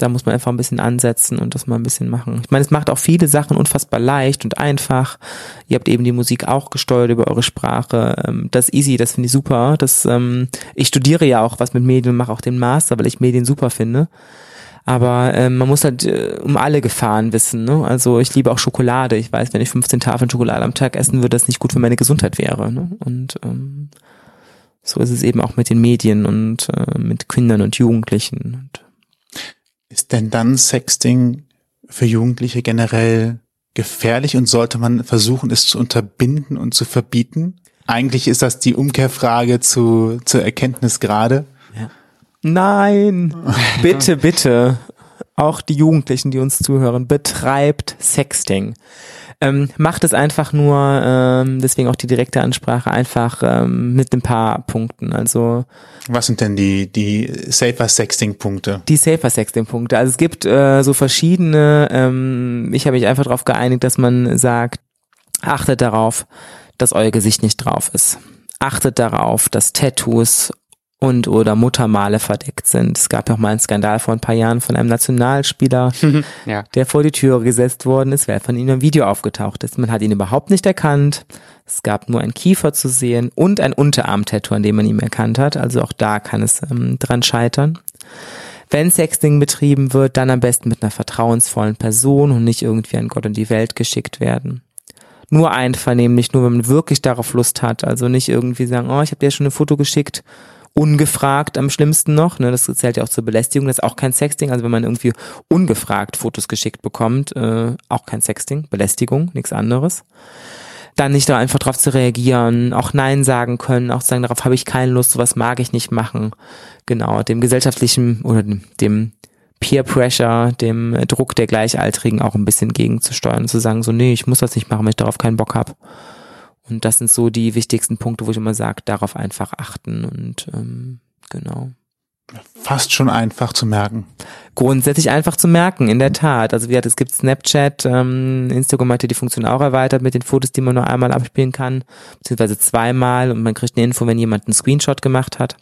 da muss man einfach ein bisschen ansetzen und das mal ein bisschen machen. Ich meine, es macht auch viele Sachen unfassbar leicht und einfach. Ihr habt eben die Musik auch gesteuert über eure Sprache. Ähm, Das ist easy, das finde ich super. Das, ähm, ich studiere ja auch was mit Medien und mache auch den Master, weil ich Medien super finde. Aber ähm, man muss halt äh, um alle Gefahren wissen. Ne? Also ich liebe auch Schokolade. Ich weiß, wenn ich 15 Tafeln Schokolade am Tag essen würde, das nicht gut für meine Gesundheit wäre. Ne? Und ähm, so ist es eben auch mit den Medien und äh, mit Kindern und Jugendlichen. Und Ist denn dann Sexting für Jugendliche generell gefährlich und sollte man versuchen, es zu unterbinden und zu verbieten? Eigentlich ist das die Umkehrfrage zu, zur Erkenntnis gerade. Nein, bitte, bitte. Auch die Jugendlichen, die uns zuhören, betreibt Sexting. Ähm, macht es einfach nur, ähm, deswegen auch die direkte Ansprache, einfach ähm, mit ein paar Punkten. Also Was sind denn die, die safer Sexting-Punkte? die Safer Sexting Punkte. Also es gibt äh, so verschiedene, ähm, ich habe mich einfach darauf geeinigt, dass man sagt, achtet darauf, dass euer Gesicht nicht drauf ist. Achtet darauf, dass Tattoos und oder Muttermale verdeckt sind. Es gab ja auch mal einen Skandal vor ein paar Jahren von einem Nationalspieler, Ja. der vor die Türe gesetzt worden ist, weil von ihm ein Video aufgetaucht ist. Man hat ihn überhaupt nicht erkannt. Es gab nur ein Kiefer zu sehen und ein Unterarm-Tattoo, an dem man ihn erkannt hat. Also auch da kann es ähm, dran scheitern. Wenn Sexting betrieben wird, dann am besten mit einer vertrauensvollen Person und nicht irgendwie an Gott und die Welt geschickt werden. Nur einvernehmlich, nur wenn man wirklich darauf Lust hat. Also nicht irgendwie sagen, oh, ich habe dir schon ein Foto geschickt, ungefragt am schlimmsten noch. Ne, das zählt ja auch zur Belästigung. Das ist auch kein Sexting. Also wenn man irgendwie ungefragt Fotos geschickt bekommt, äh, auch kein Sexting, Belästigung, nichts anderes dann nicht da einfach drauf zu reagieren, auch Nein sagen können, auch sagen, darauf habe ich keine Lust, sowas mag ich nicht machen. Genau, dem gesellschaftlichen oder dem, Peer Pressure, dem Druck der Gleichaltrigen auch ein bisschen gegenzusteuern und zu sagen, so, nee, ich muss das nicht machen, wenn ich darauf keinen Bock habe. Und das sind so die wichtigsten Punkte, wo ich immer sage, darauf einfach achten und ähm, genau. Fast schon einfach zu merken. Grundsätzlich einfach zu merken, in der Tat. Also wie gesagt, es gibt Snapchat, ähm, Instagram hat ja die Funktion auch erweitert mit den Fotos, die man nur einmal abspielen kann, beziehungsweise zweimal und man kriegt eine Info, wenn jemand einen Screenshot gemacht hat.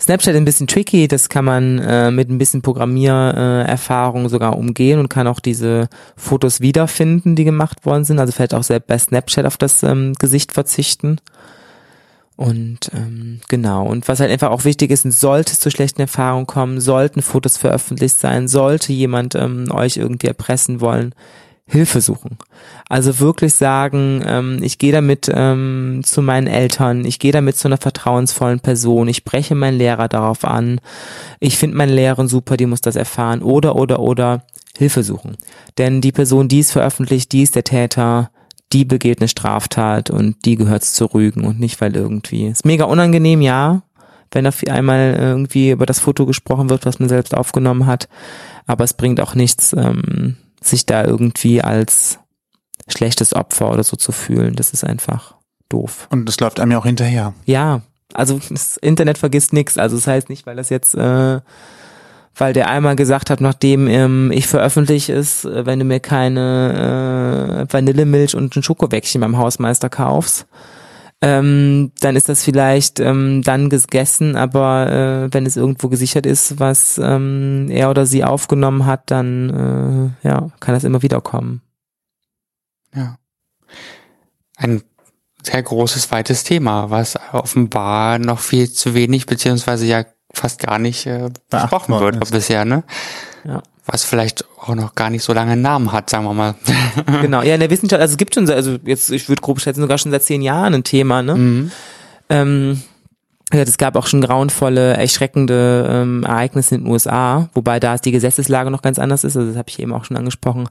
Snapchat ist ein bisschen tricky, das kann man äh, mit ein bisschen Programmiererfahrung äh, sogar umgehen und kann auch diese Fotos wiederfinden, die gemacht worden sind. Also vielleicht auch selbst bei Snapchat auf das ähm, Gesicht verzichten. Und ähm, genau, und was halt einfach auch wichtig ist, sollte es zu schlechten Erfahrungen kommen, sollten Fotos veröffentlicht sein, sollte jemand ähm, euch irgendwie erpressen wollen, Hilfe suchen. Also wirklich sagen, ähm, ich gehe damit ähm, zu meinen Eltern, ich gehe damit zu einer vertrauensvollen Person, ich spreche meinen Lehrer darauf an, ich finde meine Lehrerin super, die muss das erfahren, oder, oder, oder Hilfe suchen. Denn die Person, die es veröffentlicht, die ist der Täter, die begeht eine Straftat und die gehört's zu rügen und nicht, weil irgendwie. Ist mega unangenehm, ja, wenn da einmal irgendwie über das Foto gesprochen wird, was man selbst aufgenommen hat. Aber es bringt auch nichts, ähm, sich da irgendwie als schlechtes Opfer oder so zu fühlen. Das ist einfach doof. Und das läuft einem ja auch hinterher. Ja, also das Internet vergisst nichts. Also das heißt nicht, weil das jetzt äh, weil der einmal gesagt hat, nachdem ähm, ich veröffentliche ist, äh, wenn du mir keine äh, Vanillemilch und ein Schokobäckchen beim Hausmeister kaufst, ähm, dann ist das vielleicht ähm, dann gegessen, aber äh, wenn es irgendwo gesichert ist, was ähm, er oder sie aufgenommen hat, dann äh, ja, kann das immer wieder kommen. Ja. Ein sehr großes, weites Thema, was offenbar noch viel zu wenig, beziehungsweise ja fast gar nicht äh, besprochen wird bisher, ne? Ja. Was vielleicht auch noch gar nicht so lange einen Namen hat, sagen wir mal. genau, ja, in der Wissenschaft, also es gibt schon, also jetzt, ich würde grob schätzen, sogar schon seit zehn Jahren ein Thema, ne? Mhm. Ähm, es gab auch schon grauenvolle, erschreckende ähm, Ereignisse in den USA, wobei da die Gesetzeslage noch ganz anders ist. Also das habe ich eben auch schon angesprochen.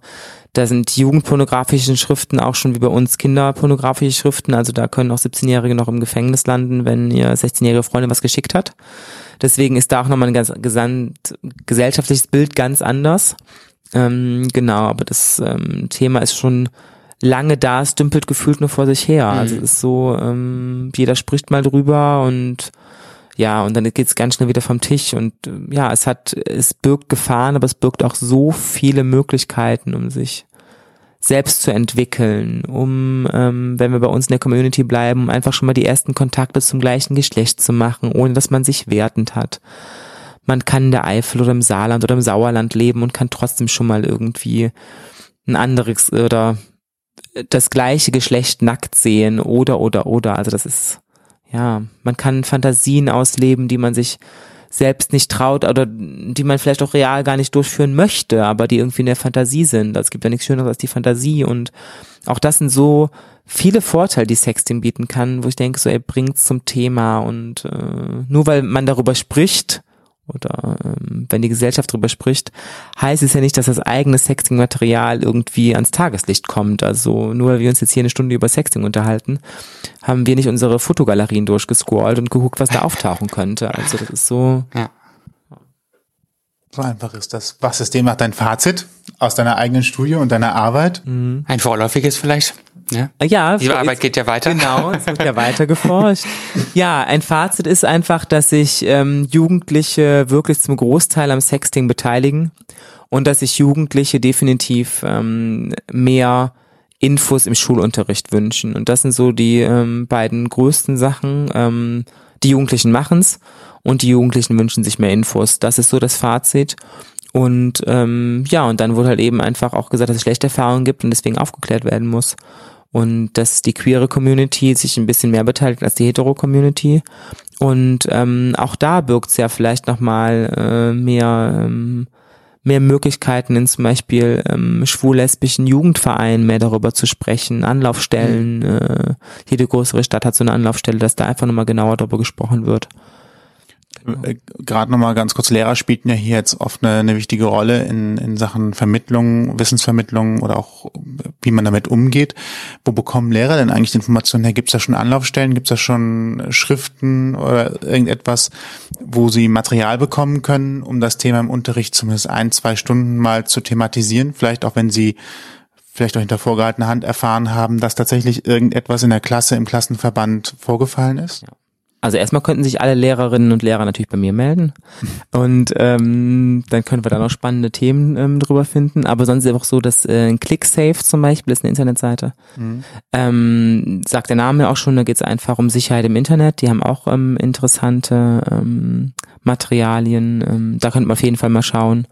Da sind jugendpornografische Schriften auch schon wie bei uns kinderpornografische Schriften. Also da können auch 17-Jährige noch im Gefängnis landen, wenn ihr 16-jährige Freundin was geschickt hat. Deswegen ist da auch nochmal ein ganz gesamt gesellschaftliches Bild ganz anders. Ähm, genau, aber das ähm, Thema ist schon lange da, es dümpelt gefühlt nur vor sich her. Also mhm. Also es ist so, ähm, jeder spricht mal drüber und ja, und dann geht's ganz schnell wieder vom Tisch und äh, ja, es hat, es birgt Gefahren, aber es birgt auch so viele Möglichkeiten, um sich selbst zu entwickeln, um, ähm, wenn wir bei uns in der Community bleiben, um einfach schon mal die ersten Kontakte zum gleichen Geschlecht zu machen, ohne dass man sich wertend hat. Man kann in der Eifel oder im Saarland oder im Sauerland leben und kann trotzdem schon mal irgendwie ein anderes oder das gleiche Geschlecht nackt sehen oder oder oder. Also das ist ja, man kann Fantasien ausleben, die man sich selbst nicht traut oder die man vielleicht auch real gar nicht durchführen möchte, aber die irgendwie in der Fantasie sind. Also es gibt ja nichts Schöneres als die Fantasie und auch das sind so viele Vorteile, die Sexting bieten kann, wo ich denke, so er bringt zum Thema und äh, nur weil man darüber spricht, oder ähm, wenn die Gesellschaft darüber spricht, heißt es ja nicht, dass das eigene Sexting-Material irgendwie ans Tageslicht kommt. Also nur weil wir uns jetzt hier eine Stunde über Sexting unterhalten, haben wir nicht unsere Fotogalerien durchgescrollt und geguckt, was da auftauchen könnte. Also das ist so. Ja. So einfach ist das. Was ist demnach dein Fazit aus deiner eigenen Studie und deiner Arbeit? Mhm. Ein vorläufiges vielleicht. Ja, ja die Arbeit geht ja weiter. Genau, es wird ja weiter geforscht. ja, ein Fazit ist einfach, dass sich ähm, Jugendliche wirklich zum Großteil am Sexting beteiligen und dass sich Jugendliche definitiv ähm, mehr Infos im Schulunterricht wünschen. Und das sind so die ähm, beiden größten Sachen. Ähm, die Jugendlichen machen's und die Jugendlichen wünschen sich mehr Infos. Das ist so das Fazit. Und ähm, ja, und dann wurde halt eben einfach auch gesagt, dass es schlechte Erfahrungen gibt und deswegen aufgeklärt werden muss und dass die queere Community sich ein bisschen mehr beteiligt als die hetero Community und ähm, auch da birgt es ja vielleicht nochmal äh, mehr ähm, mehr Möglichkeiten in zum Beispiel ähm, schwul-lesbischen Jugendvereinen mehr darüber zu sprechen, Anlaufstellen, mhm. äh, jede größere Stadt hat so eine Anlaufstelle, dass da einfach nochmal genauer darüber gesprochen wird. Äh, Gerade nochmal ganz kurz, Lehrer spielten ja hier jetzt oft eine, eine wichtige Rolle in, in Sachen Vermittlung, Wissensvermittlung oder auch wie man damit umgeht. Wo bekommen Lehrer denn eigentlich die Informationen her? Gibt es da schon Anlaufstellen? Gibt es da schon Schriften oder irgendetwas, wo sie Material bekommen können, um das Thema im Unterricht zumindest ein, zwei Stunden mal zu thematisieren? Vielleicht auch wenn sie vielleicht auch hinter vorgehaltener Hand erfahren haben, dass tatsächlich irgendetwas in der Klasse, im Klassenverband vorgefallen ist? Ja. Also erstmal könnten sich alle Lehrerinnen und Lehrer natürlich bei mir melden und ähm, dann können wir da noch spannende Themen ähm, drüber finden. Aber sonst ist es auch so, dass äh, ClickSafe zum Beispiel ist eine Internetseite. Mhm. Ähm, sagt der Name auch schon, da geht es einfach um Sicherheit im Internet. Die haben auch ähm, interessante ähm, Materialien. Ähm, da könnte man auf jeden Fall mal schauen.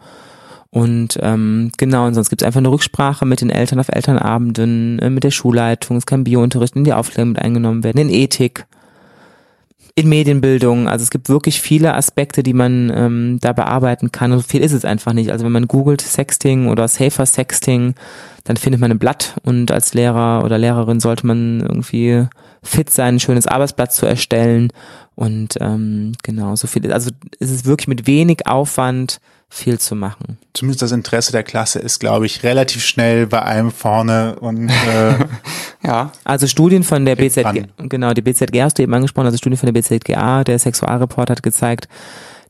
Und ähm, genau, und sonst gibt es einfach eine Rücksprache mit den Eltern auf Elternabenden, äh, mit der Schulleitung, es kann Biounterricht in die Aufklärung mit eingenommen werden, in Ethik in Medienbildung. Also es gibt wirklich viele Aspekte, die man ähm, da bearbeiten kann. Und viel ist es einfach nicht. Also wenn man googelt Sexting oder Safer Sexting, dann findet man ein Blatt und als Lehrer oder Lehrerin sollte man irgendwie fit sein, ein schönes Arbeitsblatt zu erstellen. Und ähm, genau, so viel. Also es ist wirklich mit wenig Aufwand viel zu machen. Zumindest das Interesse der Klasse ist, glaube ich, relativ schnell bei einem vorne und äh, Ja. Also Studien von der BZG, genau, die BZG hast du eben angesprochen, also Studien von der BZGA, der Sexualreport hat gezeigt,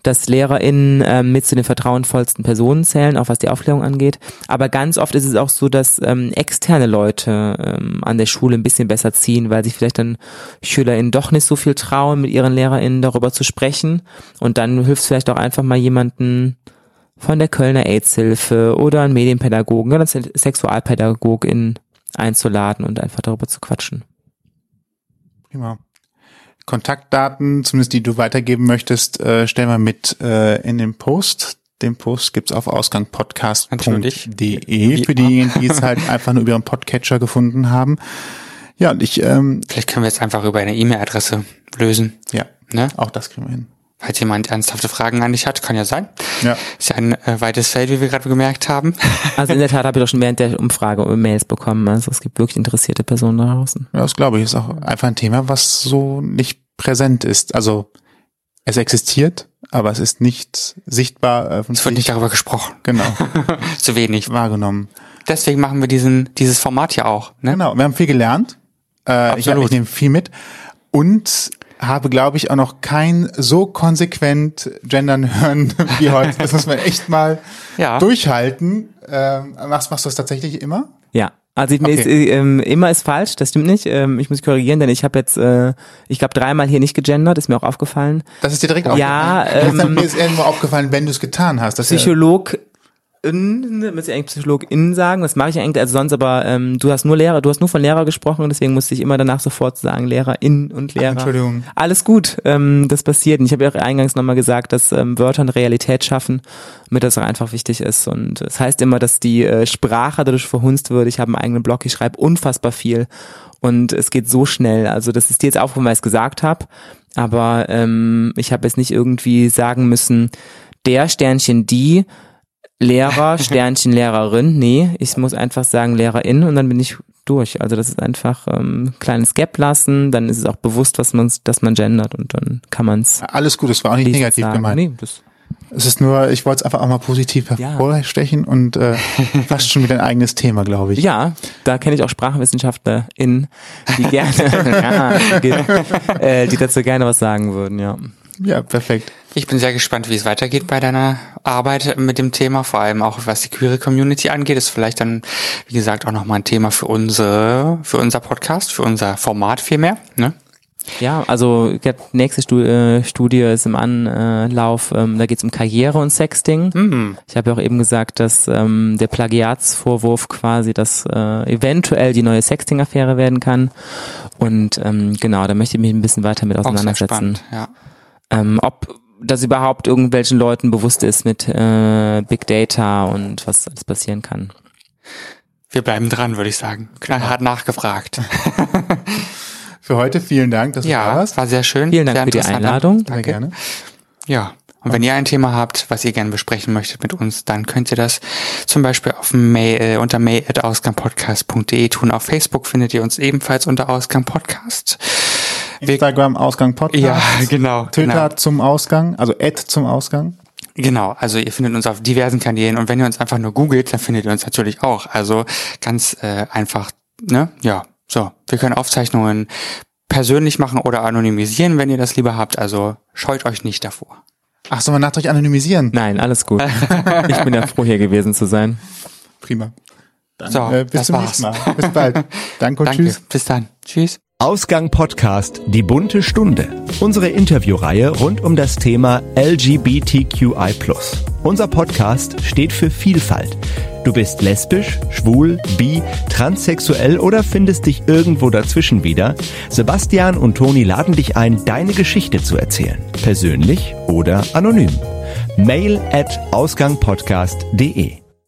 dass LehrerInnen ähm, mit zu den vertrauensvollsten Personen zählen, auch was die Aufklärung angeht. Aber ganz oft ist es auch so, dass ähm, externe Leute ähm, an der Schule ein bisschen besser ziehen, weil sich vielleicht dann SchülerInnen doch nicht so viel trauen, mit ihren LehrerInnen darüber zu sprechen. Und dann hilft es vielleicht auch einfach mal jemanden von der Kölner AIDS-Hilfe oder einen Medienpädagogen oder einen Sexualpädagogin einzuladen und einfach darüber zu quatschen. prima. Kontaktdaten, zumindest die du weitergeben möchtest, äh, stellen wir mit äh, in den Post. Den Post gibt's auf ausgangpodcast.de für diejenigen, die es halt einfach nur über ihren Podcatcher gefunden haben. Ja, und ich, ähm, Vielleicht können wir jetzt einfach über eine E-Mail-Adresse lösen. ja, Ne? auch das kriegen wir hin. Falls jemand ernsthafte Fragen an dich hat, kann ja sein. Ja. Ist ja ein äh, weites Feld, wie wir gerade gemerkt haben. Also in der Tat habe ich doch schon während der Umfrage Mails bekommen. Also es gibt wirklich interessierte Personen da draußen. Ja, das glaube ich, ist auch einfach ein Thema, was so nicht präsent ist. Also es existiert, aber es ist nicht sichtbar Es wird nicht darüber gesprochen. genau Zu wenig. wahrgenommen. Deswegen machen wir diesen, dieses Format hier auch. Ne? Genau, wir haben viel gelernt. Äh, ich Absolut. ich nehme viel mit und habe, glaube ich, auch noch kein so konsequent gendern hören wie heute. Das muss man echt mal Ja. durchhalten. Ähm, machst, machst du das tatsächlich immer? Ja. Also ich, Okay. ist, äh, ähm, immer ist falsch, das stimmt nicht. Ähm, ich muss korrigieren, denn ich habe jetzt, äh, ich glaube, dreimal hier nicht gegendert, ist mir auch aufgefallen. Das ist dir direkt Ja, aufgefallen? ähm, mir ist irgendwo aufgefallen, wenn du es getan hast. Ja, Psycholog müsste ich eigentlich Psychologin sagen, das mache ich eigentlich, also sonst aber, ähm, du hast nur Lehrer, du hast nur von Lehrer gesprochen deswegen musste ich immer danach sofort sagen, Lehrerin und Lehrer. Entschuldigung. Alles gut, ähm, das passiert. Und ich habe ja auch eingangs nochmal gesagt, dass ähm, Wörter eine Realität schaffen, damit das auch einfach wichtig ist. Und es heißt immer, dass die äh, Sprache dadurch verhunzt wird. Ich habe einen eigenen Blog, ich schreibe unfassbar viel und es geht so schnell. Also das ist dir jetzt aufgefallen, weil ich es gesagt habe, aber ähm, ich habe jetzt nicht irgendwie sagen müssen, der Sternchen die Lehrer, Sternchen, Lehrerin. Nee, ich muss einfach sagen Lehrerin und dann bin ich durch. Also das ist einfach ähm, kleines Gap lassen, dann ist es auch bewusst, was man, dass man gendert und dann kann man es alles gut, es war auch nicht negativ gemeint. Nee, das, Es ist nur, ich wollte es einfach auch mal positiv Ja. hervorstechen und äh, fast schon wieder ein eigenes Thema, glaube ich. ja, da kenne ich auch SprachwissenschaftlerInnen, die gerne, ja, die, äh, die dazu gerne was sagen würden, ja. Ja, perfekt. Ich bin sehr gespannt, wie es weitergeht bei deiner Arbeit mit dem Thema, vor allem auch was die queere Community angeht. Ist vielleicht dann, wie gesagt, auch nochmal ein Thema für unsere, für unser Podcast, für unser Format vielmehr. Ne? Ja, also ich glaub, die nächste äh, Studie ist im Anlauf, ähm, da geht es um Karriere und Sexting. Mhm. Ich habe ja auch eben gesagt, dass ähm, der Plagiatsvorwurf quasi das äh, eventuell die neue Sexting-Affäre werden kann. Und ähm, genau, da möchte ich mich ein bisschen weiter mit Auch sehr auseinandersetzen. spannend, ja. Ähm, ob das überhaupt irgendwelchen Leuten bewusst ist mit äh, Big Data und was alles passieren kann. Wir bleiben dran, würde ich sagen. Knallhart nachgefragt. Für heute vielen Dank, dass du da Ja, warst. war sehr schön. Vielen Dank sehr für die. Einladung. Sehr Danke. gerne. Ja. Und wenn ihr ein Thema habt, was ihr gerne besprechen möchtet mit uns, dann könnt ihr das zum Beispiel auf Mail, äh, unter mail.ausgangpodcast.de tun. Auf Facebook findet ihr uns ebenfalls unter Ausgang Podcast. Instagram Ausgang Podcast. Ja, genau. Twitter genau. zum Ausgang, also Ad zum Ausgang. Genau, also ihr findet uns auf diversen Kanälen und wenn ihr uns einfach nur googelt, dann findet ihr uns natürlich auch. Also ganz äh, einfach, ne? Ja, so. Wir können Aufzeichnungen persönlich machen oder anonymisieren, wenn ihr das lieber habt. Also scheut euch nicht davor. Ach, soll man nach euch anonymisieren? Nein, alles gut. ich bin ja froh, hier gewesen zu sein. Prima. Dann, So, äh, bis das zum war's. nächsten Mal. Bis bald. Danke und Danke, tschüss. bis dann. Tschüss. Ausgang Podcast Die bunte Stunde. Unsere Interviewreihe rund um das Thema LGBTQI+. Unser Podcast steht für Vielfalt. Du bist lesbisch, schwul, bi, transsexuell oder findest dich irgendwo dazwischen wieder? Sebastian und Toni laden dich ein, deine Geschichte zu erzählen. Persönlich oder anonym. Mail at ausgangpodcast.de